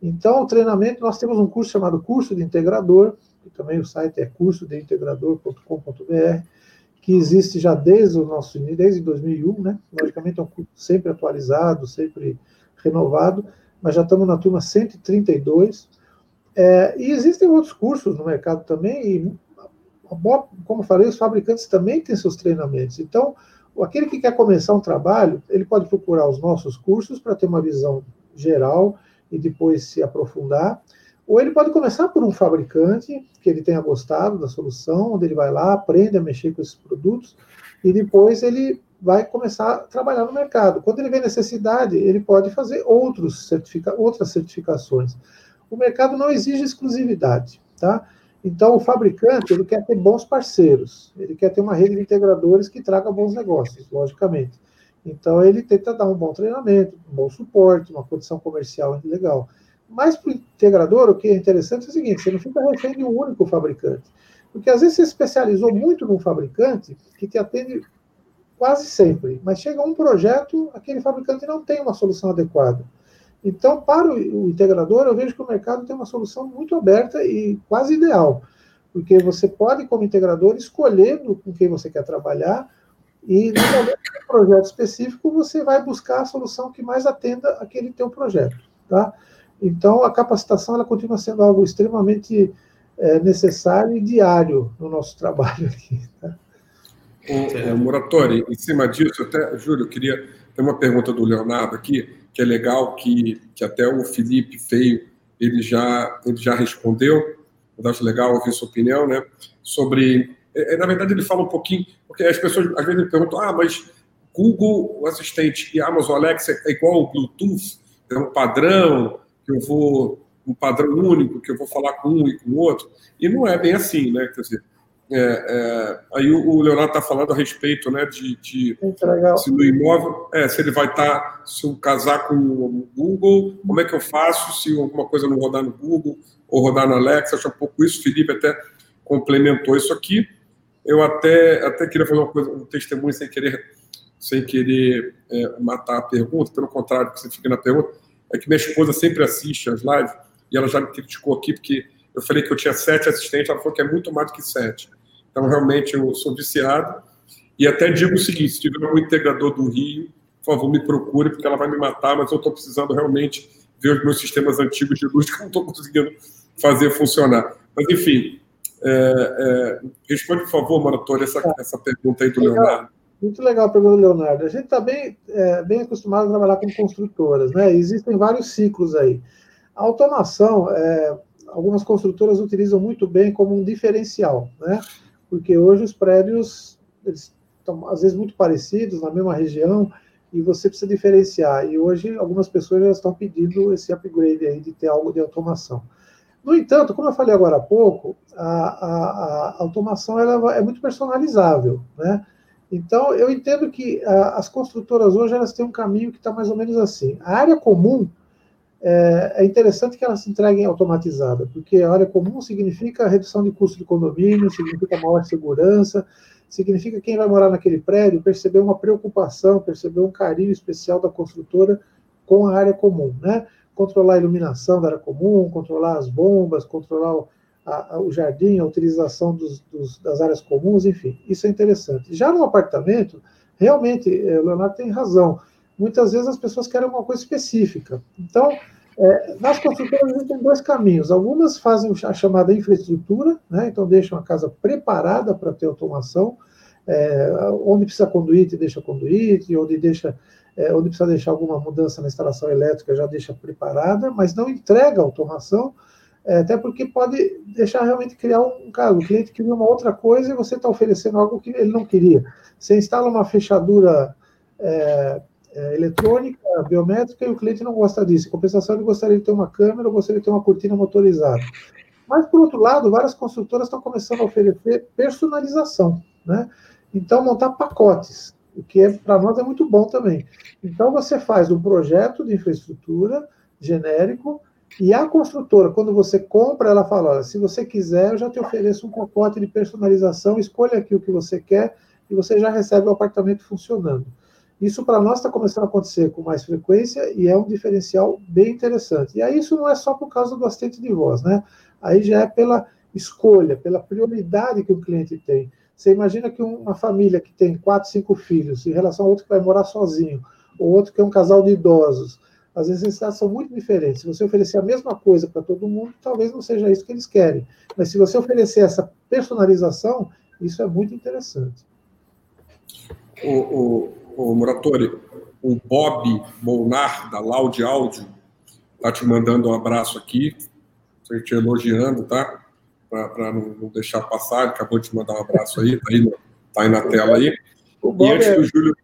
Então, o treinamento, nós temos um curso chamado Curso de Integrador, que também o site é cursodeintegrador.com.br, que existe já desde o nosso desde 2001, né? Logicamente é um curso sempre atualizado, sempre renovado, mas já estamos na turma 132. É, e existem outros cursos no mercado também, e como eu falei, os fabricantes também têm seus treinamentos. Então, aquele que quer começar um trabalho, ele pode procurar os nossos cursos para ter uma visão geral e depois se aprofundar. Ou ele pode começar por um fabricante que ele tenha gostado da solução, onde ele vai lá, aprende a mexer com esses produtos e depois ele vai começar a trabalhar no mercado. Quando ele vê necessidade, ele pode fazer outros certifica outras certificações. O mercado não exige exclusividade, tá? Então, o fabricante ele quer ter bons parceiros, ele quer ter uma rede de integradores que traga bons negócios, logicamente. Então, ele tenta dar um bom treinamento, um bom suporte, uma condição comercial legal. Mas para o integrador, o que é interessante é o seguinte: você não fica refém de um único fabricante. Porque às vezes você especializou muito num fabricante que te atende quase sempre, mas chega um projeto, aquele fabricante não tem uma solução adequada. Então, para o integrador, eu vejo que o mercado tem uma solução muito aberta e quase ideal, porque você pode, como integrador, escolher com quem você quer trabalhar e, no projeto específico, você vai buscar a solução que mais atenda aquele teu projeto, tá? Então, a capacitação, ela continua sendo algo extremamente é, necessário e diário no nosso trabalho aqui, tá? O, o Moratori, em cima disso, até, Júlio, eu queria ter uma pergunta do Leonardo aqui que é legal, que, que até o Felipe Feio ele já, ele já respondeu, eu acho legal ouvir sua opinião, né? Sobre. É, é, na verdade, ele fala um pouquinho, porque as pessoas às vezes me perguntam, ah, mas Google, o assistente e Amazon Alexa é igual ao Bluetooth, é um padrão, que eu vou. um padrão único, que eu vou falar com um e com o outro. E não é bem assim, né? Quer dizer, é, é, aí o Leonardo está falando a respeito né, de, de se no imóvel, é, se ele vai estar, tá, se eu casar com o Google, como é que eu faço se alguma coisa não rodar no Google ou rodar na Alexa, acho um pouco isso, o Felipe até complementou isso aqui. Eu até, até queria fazer uma coisa, um testemunho sem querer, sem querer é, matar a pergunta, pelo contrário, que você fica na pergunta, é que minha esposa sempre assiste as lives e ela já me criticou aqui porque eu falei que eu tinha sete assistentes, ela falou que é muito mais do que sete. Então, realmente, eu sou viciado. E até digo o seguinte: se tiver um integrador do Rio, por favor, me procure, porque ela vai me matar, mas eu estou precisando realmente ver os meus sistemas antigos de luz que eu não estou conseguindo fazer funcionar. Mas, enfim, é, é, responde, por favor, Moratório, essa, essa pergunta aí do legal, Leonardo. Muito legal a pergunta do Leonardo. A gente está bem, é, bem acostumado a trabalhar com construtoras, né? Existem vários ciclos aí. A automação, é, algumas construtoras utilizam muito bem como um diferencial, né? Porque hoje os prédios estão às vezes muito parecidos na mesma região e você precisa diferenciar. E hoje algumas pessoas já estão pedindo esse upgrade aí de ter algo de automação. No entanto, como eu falei agora há pouco, a, a, a automação ela é muito personalizável, né? Então, eu entendo que a, as construtoras hoje elas têm um caminho que está mais ou menos assim. A área comum é, é, interessante que elas se entreguem automatizadas, porque a área comum significa redução de custo de condomínio, significa maior segurança, significa quem vai morar naquele prédio perceber uma preocupação, perceber um carinho especial da construtora com a área comum, né? Controlar a iluminação da área comum, controlar as bombas, controlar o, a, o jardim, a utilização dos, dos, das áreas comuns, enfim, isso é interessante. Já no apartamento, realmente, eh, Leonardo tem razão. Muitas vezes as pessoas querem uma coisa específica. Então, É, nas construtoras existem dois caminhos. Algumas fazem a chamada infraestrutura, né? então deixam a casa preparada para ter automação, é, onde precisa conduíte, deixa conduíte, onde, deixa, é, onde precisa deixar alguma mudança na instalação elétrica, já deixa preparada, mas não entrega automação, é, até porque pode deixar realmente criar um caso. O cliente queria uma outra coisa e você está oferecendo algo que ele não queria. Você instala uma fechadura é, eletrônica, biométrica, e o cliente não gosta disso. Em compensação, ele gostaria de ter uma câmera, gostaria de ter uma cortina motorizada. Mas, por outro lado, várias construtoras estão começando a oferecer personalização, né? Então, montar pacotes, o que é, para nós é muito bom também. Então, você faz um projeto de infraestrutura genérico, e a construtora, quando você compra, ela fala: olha, se você quiser, eu já te ofereço um pacote de personalização, escolha aqui o que você quer, e você já recebe o apartamento funcionando. Isso para nós está começando a acontecer com mais frequência e é um diferencial bem interessante. E aí isso não é só por causa do assistente de voz, né? Aí já é pela escolha, pela prioridade que o cliente tem. Você imagina que uma família que tem quatro, cinco filhos, em relação a outro que vai morar sozinho, ou outro que é um casal de idosos, as necessidades são muito diferentes. Se você oferecer a mesma coisa para todo mundo, talvez não seja isso que eles querem. Mas se você oferecer essa personalização, isso é muito interessante. O, o, o Muratori, o Bob Molnar, da Loud Áudio, está te mandando um abraço aqui, te elogiando, tá? Para não, não, deixar passar, ele acabou de te mandar um abraço aí, tá aí, tá aí na tela aí. e antes é... do Júlio,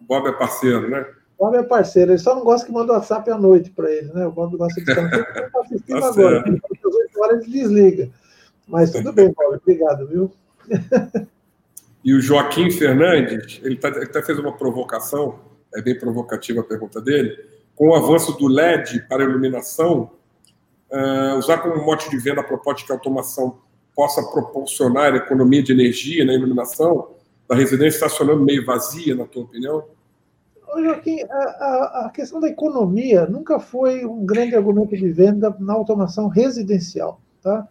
o Bob é parceiro, né? O Bob é parceiro, ele só não gosta que manda o WhatsApp à noite para ele, né? O Bob gosta de estar tá assistindo tá agora, às 8 horas ele desliga. Mas tudo bem, Bob, obrigado, viu? E o Joaquim Fernandes, ele, tá, ele até fez uma provocação, é bem provocativa a pergunta dele, com o avanço do LED para iluminação, uh, usar como mote de venda a proposta que a automação possa proporcionar economia de energia na iluminação da residência estacionando meio vazia, na tua opinião? Ô, Joaquim, a, a, a, questão da economia nunca foi um grande argumento de venda na automação residencial. Tá?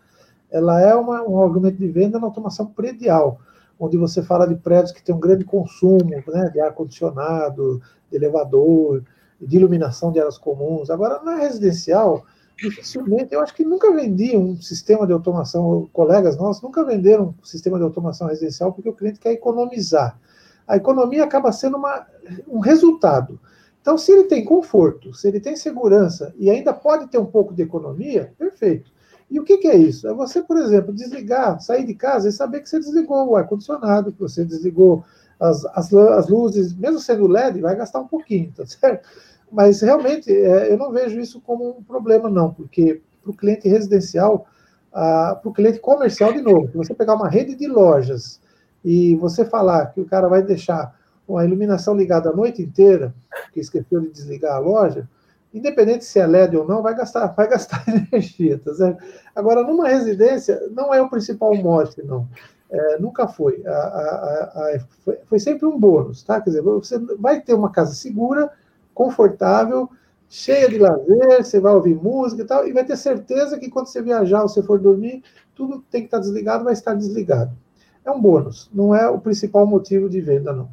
Ela é uma, um argumento de venda na automação predial onde você fala de prédios que têm um grande consumo né, de ar-condicionado, de elevador, de iluminação de áreas comuns. Agora, na residencial, dificilmente, eu acho que nunca vendi um sistema de automação, colegas nossos nunca venderam um sistema de automação residencial porque o cliente quer economizar. A economia acaba sendo uma, um resultado. Então, se ele tem conforto, se ele tem segurança e ainda pode ter um pouco de economia, perfeito. E o que, que, é isso? É você, por exemplo, desligar, sair de casa e saber que você desligou o ar-condicionado, que você desligou as, as, as, luzes, mesmo sendo LED, vai gastar um pouquinho, tá certo? Mas realmente é, eu não vejo isso como um problema, não, porque para o cliente residencial, ah, para o cliente comercial, de novo, você pegar uma rede de lojas e você falar que o cara vai deixar uma iluminação ligada a noite inteira, que esqueceu de desligar a loja, independente se é LED ou não, vai gastar, vai gastar energia, tá certo? Agora, numa residência, não é o principal mote, não. É, nunca foi. A, a, a, foi. Foi sempre um bônus, tá? Quer dizer, você vai ter uma casa segura, confortável, cheia de lazer, você vai ouvir música e tal, e vai ter certeza que quando você viajar ou você for dormir, tudo tem que estar desligado, vai estar desligado. É um bônus, não é o principal motivo de venda, não.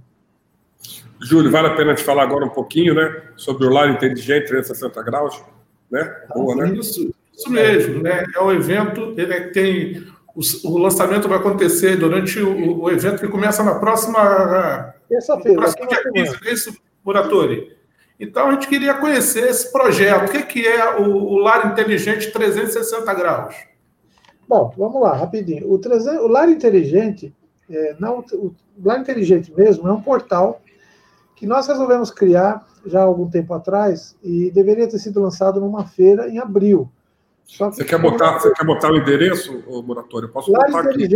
Júlio, vale a pena te falar agora um pouquinho, né, sobre o Lar Inteligente 360 graus, né? Boa, né? Isso, isso mesmo, né? É um evento, ele é tem o, o lançamento vai acontecer durante o, o, evento que começa na próxima terça-feira, dia 15, é isso, Muratori? Então a gente queria conhecer esse projeto. O que, que é o, o Lar Inteligente 360 graus? Bom, vamos lá, rapidinho. O, 300, o Lar Inteligente, é, não, o Lar Inteligente mesmo, é um portal que nós resolvemos criar já há algum tempo atrás e deveria ter sido lançado numa feira em abril. você, quer botar, você quer botar o endereço, Moratório? Eu posso botar aqui.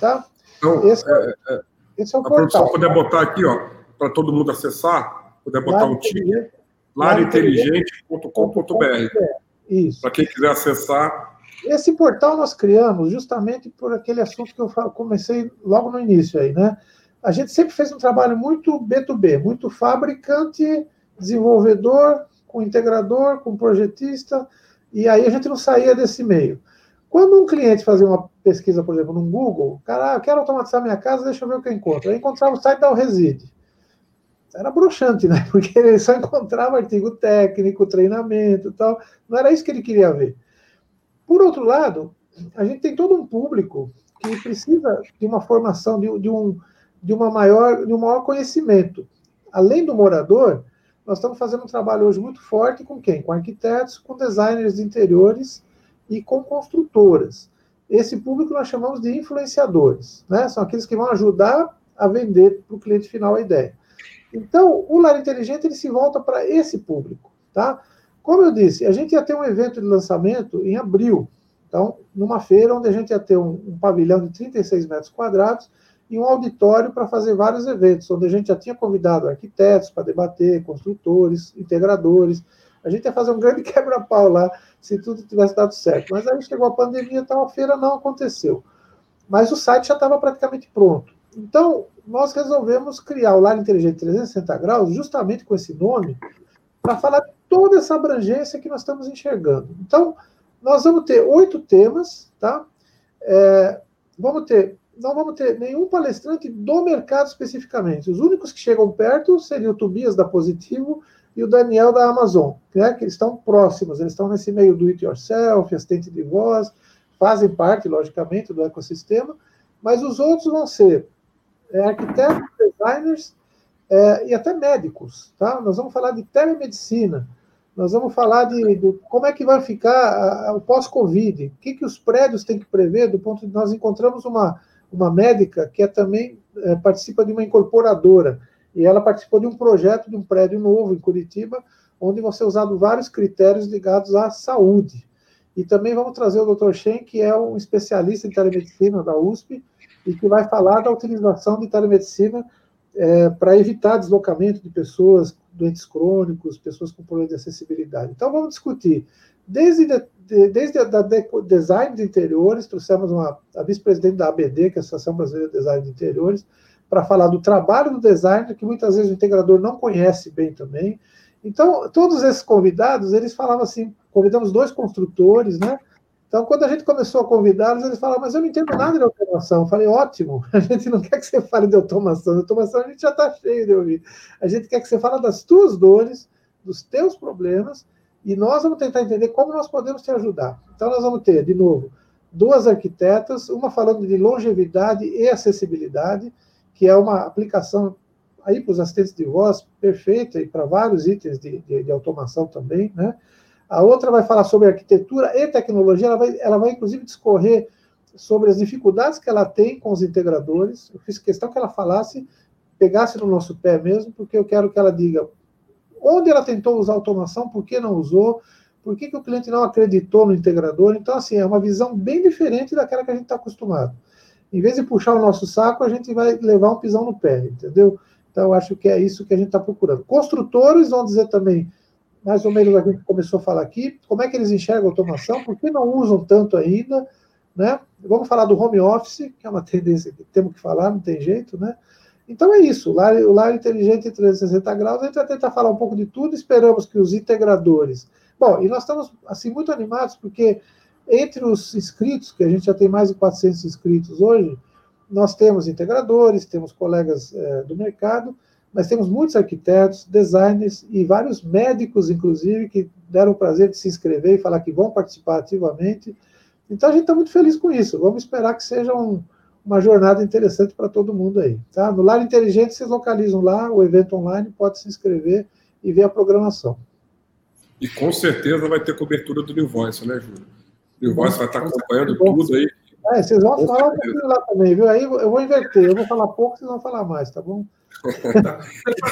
tá? Então, esse é, é, é esse é o a portal. produção puder botar aqui, ó, para todo mundo acessar, puder botar um título, larinteligente.com.br. Isso. Para quem quiser acessar. Esse portal nós criamos justamente por aquele assunto que eu comecei logo no início aí, né? A gente sempre fez um trabalho muito B2B, muito fabricante, desenvolvedor, com integrador, com projetista, e aí a gente não saía desse meio. Quando um cliente fazia uma pesquisa, por exemplo, no Google, cara, ah, quero automatizar minha casa, deixa eu ver o que eu encontro. Aí encontrava o site da Reside. era broxante, né? Porque ele só encontrava artigo técnico, treinamento e tal. Não era isso que ele queria ver. Por outro lado, a gente tem todo um público que precisa de uma formação, de, de um, de, uma maior, de um maior conhecimento. Além do morador, nós estamos fazendo um trabalho hoje muito forte com quem? Com arquitetos, com designers de interiores e com construtoras. Esse público nós chamamos de influenciadores, né? São aqueles que vão ajudar a vender para o cliente final a ideia. Então, o Lar Inteligente ele se volta para esse público, tá? Como eu disse, a gente ia ter um evento de lançamento em abril, então, numa feira onde a gente ia ter um, um pavilhão de 36 metros quadrados e um auditório para fazer vários eventos, onde a gente já tinha convidado arquitetos para debater, construtores, integradores. A gente ia fazer um grande quebra-pau lá, se tudo tivesse dado certo. Mas aí chegou a pandemia, então a feira não aconteceu. Mas o site já estava praticamente pronto. Então, nós resolvemos criar o Lar Inteligente 360 Graus, justamente com esse nome, para falar toda essa abrangência que nós estamos enxergando. Então, nós vamos ter oito temas, tá? É, vamos ter não vamos ter nenhum palestrante do mercado especificamente. Os únicos que chegam perto seriam o Tobias da Positivo e o Daniel da Amazon, né, que eles estão próximos, eles estão nesse meio do it yourself, assistente de voz, fazem parte, logicamente, do ecossistema, mas os outros vão ser é, arquitetos, designers é, e até médicos. Tá? Nós vamos falar de telemedicina, nós vamos falar de, de como é que vai ficar o pós-Covid, o que, que os prédios têm que prever do ponto de nós encontramos uma uma médica que é também é, participa de uma incorporadora. E ela participou de um projeto de um prédio novo em Curitiba, onde vão ser usados vários critérios ligados à saúde. E também vamos trazer o Dr. Shen, que é um especialista em telemedicina da USP, e que vai falar da utilização de telemedicina é, para evitar deslocamento de pessoas, doentes crônicos, pessoas com problemas de acessibilidade. Então, vamos discutir desde desde a de, design de interiores, trouxemos uma, a vice-presidente da ABD, que é a Associação Brasileira de Design de Interiores, para falar do trabalho do designer, que muitas vezes o integrador não conhece bem também. Então, todos esses convidados, eles falavam assim, convidamos dois construtores, né? Então, quando a gente começou a convidá-los, eles falavam, mas eu não entendo nada de automação. Eu falei, ótimo, a gente não quer que você fale de automação. De automação a gente já está cheio de ouvir. A gente quer que você fale das tuas dores, dos teus problemas, e nós vamos tentar entender como nós podemos te ajudar. Então, nós vamos ter, de novo, duas arquitetas, uma falando de longevidade e acessibilidade, que é uma aplicação aí para os assistentes de voz perfeita e para vários itens de, de, de, automação também, né? A outra vai falar sobre arquitetura e tecnologia, ela vai, ela vai inclusive discorrer sobre as dificuldades que ela tem com os integradores. Eu fiz questão que ela falasse, pegasse no nosso pé mesmo, porque eu quero que ela diga Onde ela tentou usar automação, por que não usou? Por que, que o cliente não acreditou no integrador? Então, assim, é uma visão bem diferente daquela que a gente está acostumado. Em vez de puxar o nosso saco, a gente vai levar um pisão no pé, entendeu? Então, eu acho que é isso que a gente está procurando. Construtores vão dizer também, mais ou menos a gente começou a falar aqui, como é que eles enxergam a automação, por que não usam tanto ainda, né? Vamos falar do home office, que é uma tendência que temos que falar, não tem jeito, né? Então é isso, o lar, o lar inteligente 360 graus, a gente vai tentar falar um pouco de tudo, esperamos que os integradores. Bom, e nós estamos assim muito animados porque entre os inscritos, que a gente já tem mais de 400 inscritos hoje, nós temos integradores, temos colegas é, do mercado, mas temos muitos arquitetos, designers e vários médicos, inclusive, que deram o prazer de se inscrever e falar que vão participar ativamente. Então a gente está muito feliz com isso. Vamos esperar que seja um, uma jornada interessante para todo mundo aí. Tá? No Lar Inteligente, vocês localizam lá o evento online, pode se inscrever e ver a programação. E com certeza vai ter cobertura do New Voice, né, Júlio? New Voice vai estar acompanhando tudo aí. É, vocês vão com falar um pouquinho lá também, viu? Aí eu vou inverter, eu vou falar pouco, vocês vão falar mais, tá bom? Tá.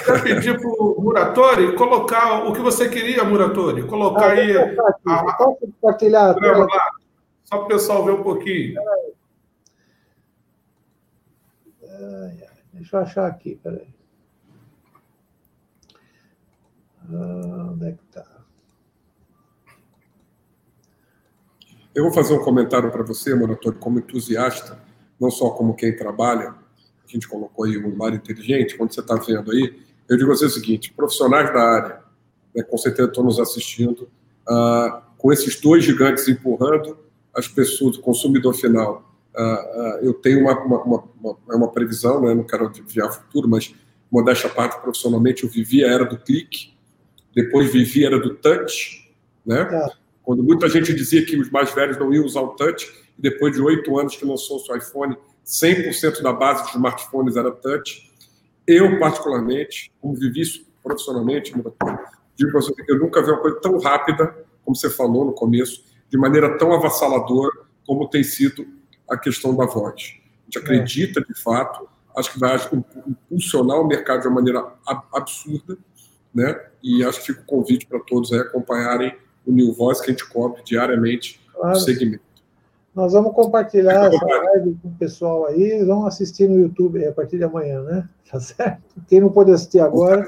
Eu pedir para o Muratori colocar o que você queria, Muratori. Colocar ah, aí. A, Posso compartilhar? Só para o pessoal ver um pouquinho. Deixa eu achar aqui, peraí. Ah, onde é que está? Eu vou fazer um comentário para você, Moratório, como entusiasta, não só como quem trabalha. A gente colocou aí um lar inteligente, quando você está vendo aí. Eu digo a você o seguinte: profissionais da área, né, com certeza estão nos assistindo, ah, com esses dois gigantes empurrando as pessoas, o consumidor final, Uh, uh, eu tenho uma, uma, uma, uma, é previsão, né, não quero adivinhar o futuro, mas modéstia parte, profissionalmente, eu vivi a era do clique, depois vivi a era do touch, né? É. Quando muita gente dizia que os mais velhos não iam usar o touch, e depois de oito anos que lançou o seu iPhone, 100% da base dos smartphones era touch. Eu, particularmente, como vivi isso profissionalmente, digo você, eu nunca vi uma coisa tão rápida, como você falou no começo, de maneira tão avassaladora como tem sido a questão da voz. A gente acredita, de fato, acho que vai impulsionar o mercado de uma maneira absurda, né? E acho que fica o convite para todos aí acompanharem o New Voice que a gente cobre diariamente claro. no segmento. Nós vamos compartilhar essa live com o pessoal aí, eles vão assistir no YouTube a partir de amanhã, né? Tá certo? Quem não pode assistir agora,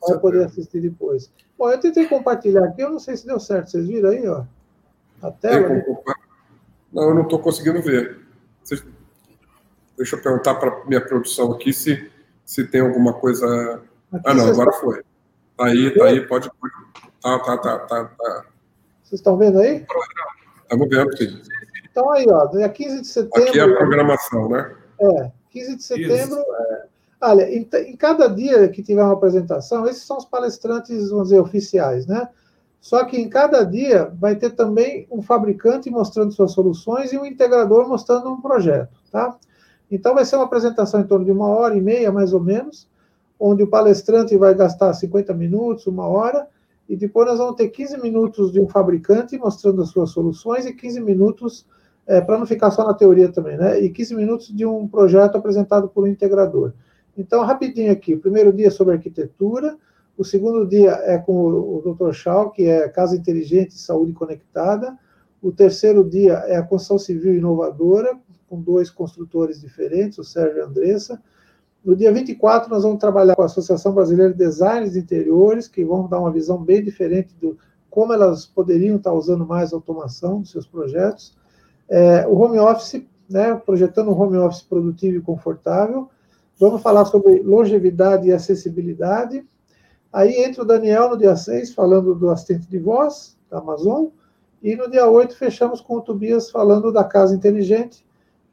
vai poder assistir depois. Bom, eu tentei compartilhar aqui, eu não sei se deu certo. Vocês viram aí, ó? A tela. Não, eu não estou conseguindo ver. Deixa eu perguntar para minha produção aqui se, se tem alguma coisa. Aqui ah, não, agora foi. Tá aí, tá aí, pode. pode. Tá, tá, tá, tá, tá. Vocês estão vendo aí? Estamos vendo, sim. Então aí, ó, dia 15 de setembro. Aqui é a programação, né? É, 15 de setembro. É, olha, em, em, cada dia que tiver uma apresentação, esses são os palestrantes, vamos dizer, oficiais, né? Só que em cada dia vai ter também um fabricante mostrando suas soluções e um integrador mostrando um projeto, tá? Então vai ser uma apresentação em torno de uma hora e meia, mais ou menos, onde o palestrante vai gastar 50 minutos, uma hora, e depois nós vamos ter 15 minutos de um fabricante mostrando as suas soluções e 15 minutos, é, para não ficar só na teoria também, né? E 15 minutos de um projeto apresentado por um integrador. Então, rapidinho aqui, o primeiro dia é sobre arquitetura, o segundo dia é com o Dr. Shaw, que é Casa Inteligente e Saúde Conectada. O terceiro dia é a construção civil inovadora, com dois construtores diferentes, o Sérgio e a Andressa. No dia 24, nós vamos trabalhar com a Associação Brasileira de Designers de Interiores, que vão dar uma visão bem diferente do como elas poderiam estar usando mais automação nos seus projetos. É, o home office, né, projetando um home office produtivo e confortável. Vamos falar sobre longevidade e acessibilidade. Aí entra o Daniel no dia 6, falando do assistente de voz, da Amazon. E no dia 8, fechamos com o Tobias falando da casa inteligente.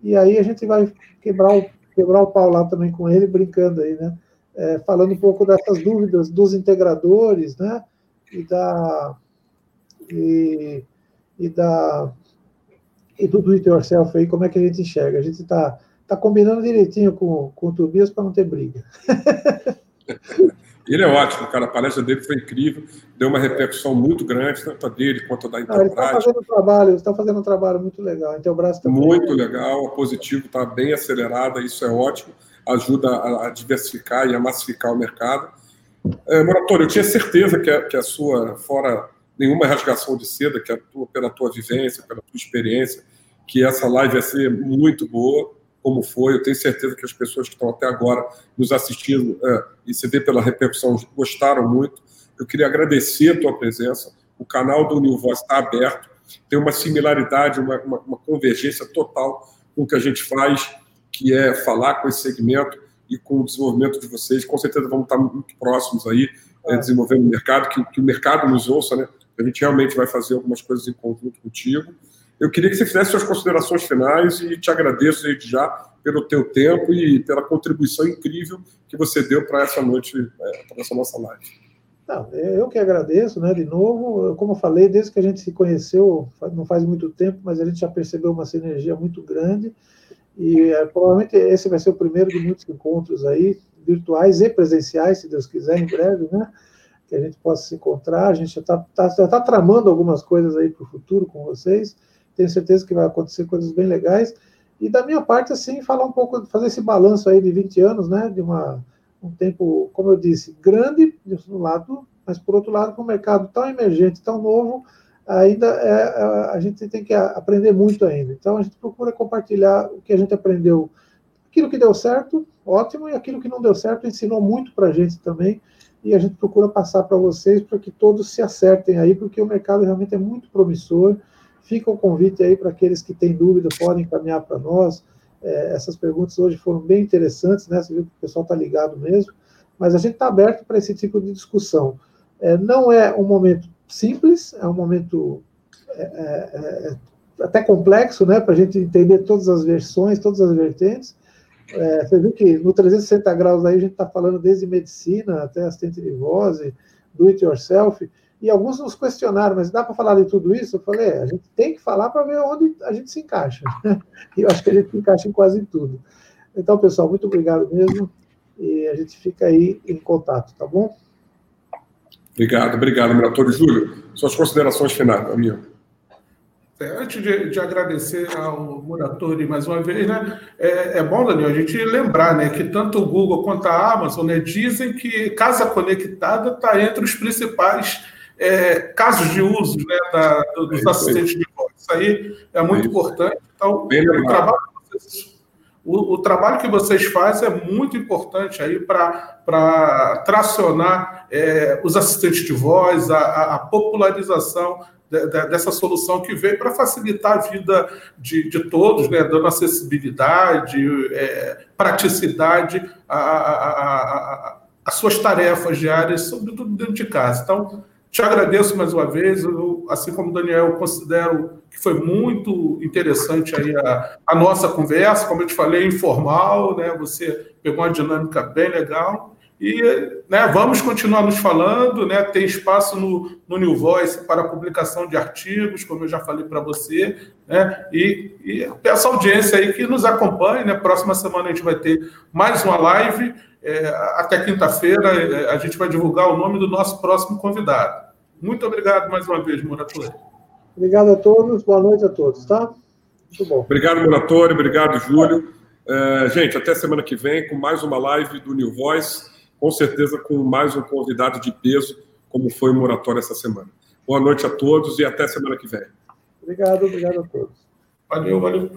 E aí a gente vai quebrar o quebrar o pau lá também com ele, brincando aí, né? É, falando um pouco dessas dúvidas dos integradores, né? E da e, e da e do do it yourself aí, como é que a gente enxerga? A gente está tá combinando direitinho com, com o Tobias para não ter briga. Ele é ótimo, cara. A palestra dele foi incrível, deu uma repercussão muito grande, tanto a dele quanto a da Intelbras. Ele está fazendo um trabalho, está fazendo um trabalho muito legal. A Intelbras também. Muito legal, a Positivo está bem acelerada, isso é ótimo, ajuda a, a diversificar e a massificar o mercado. É, Moratório, eu tinha certeza que a, que a sua, fora nenhuma rasgação de seda, que a tua, pela tua vivência, pela tua experiência, que essa live ia ser muito boa como foi. Eu tenho certeza que as pessoas que estão até agora nos assistindo é, e se vê pela repercussão gostaram muito. Eu queria agradecer a tua presença. O canal do New Voice está aberto, tem uma similaridade, uma, uma, uma, convergência total com o que a gente faz, que é falar com esse segmento e com o desenvolvimento de vocês. Com certeza vamos estar muito próximos aí, é, desenvolvendo o mercado, que, que o mercado nos ouça, né? A gente realmente vai fazer algumas coisas em conjunto contigo. Eu queria que você fizesse suas considerações finais e te agradeço desde já pelo teu tempo e pela contribuição incrível que você deu para essa noite, é, para essa nossa live. Não, eu que agradeço, né, de novo, como eu falei, desde que a gente se conheceu, não faz muito tempo, mas a gente já percebeu uma sinergia muito grande, e é, provavelmente esse vai ser o primeiro de muitos encontros aí, virtuais e presenciais, se Deus quiser, em breve, né, que a gente possa se encontrar, a gente já está tá, já tá tramando algumas coisas aí para o futuro com vocês, tenho certeza que vai acontecer coisas bem legais. E da minha parte, assim, falar um pouco, fazer esse balanço aí de 20 anos, né, de uma, um tempo, como eu disse, grande, de um lado, mas por outro lado, com um mercado tão emergente, tão novo, ainda é, a gente tem que aprender muito ainda. Então, a gente procura compartilhar o que a gente aprendeu. Aquilo que deu certo, ótimo, e aquilo que não deu certo, ensinou muito para a gente também, e a gente procura passar para vocês para que todos se acertem aí, porque o mercado realmente é muito promissor, Fica o convite aí para aqueles que têm dúvida, podem encaminhar para nós. É, essas perguntas hoje foram bem interessantes, né? Você viu que o pessoal está ligado mesmo, mas a gente está aberto para esse tipo de discussão. É, não é um momento simples, é um momento é, é, é até complexo, né? Para a gente entender todas as versões, todas as vertentes, É, você viu que no 360 graus aí a gente está falando desde medicina até assistente de voz, do it yourself, e alguns nos questionaram, mas dá para falar de tudo isso? Eu falei, é, a gente tem que falar para ver onde a gente se encaixa. E eu acho que a gente se encaixa em quase tudo. Então, pessoal, muito obrigado mesmo, e a gente fica aí em contato, tá bom? Obrigado, obrigado, Miratório. Júlio, suas considerações finais, amigo. É, antes de, de, agradecer ao Muratori mais uma vez, né, é, é, bom, Daniel, a gente lembrar né, que tanto o Google quanto a Amazon né, dizem que casa conectada está entre os principais é, casos de uso né, da, dos assistentes de voz. Isso aí é muito importante. Então, o trabalho o, o, trabalho que vocês fazem é muito importante aí para tracionar é, os assistentes de voz, a, a popularização de, de, dessa solução que veio para facilitar a vida de, de todos, né, dando acessibilidade, é, praticidade às suas tarefas diárias, sobretudo dentro de casa. Então, te agradeço mais uma vez, eu, assim como o Daniel, considero que foi muito interessante aí a, a, nossa conversa, como eu te falei, informal, né? Você pegou uma dinâmica bem legal e né, vamos continuar nos falando, né? Tem espaço no, no New Voice para publicação de artigos, como eu já falei para você, né? E, e peço audiência aí que nos acompanhe, né? Próxima semana a gente vai ter mais uma live. É, até quinta-feira é, a gente vai divulgar o nome do nosso próximo convidado. Muito obrigado mais uma vez, Muratori. Obrigado a todos, boa noite a todos, tá? Muito bom. Obrigado, Muratori, obrigado, Júlio. É, gente, até semana que vem com mais uma live do New Voice, com certeza com mais um convidado de peso, como foi o Muratório essa semana. Boa noite a todos e até semana que vem. Obrigado, obrigado a todos. Valeu, valeu.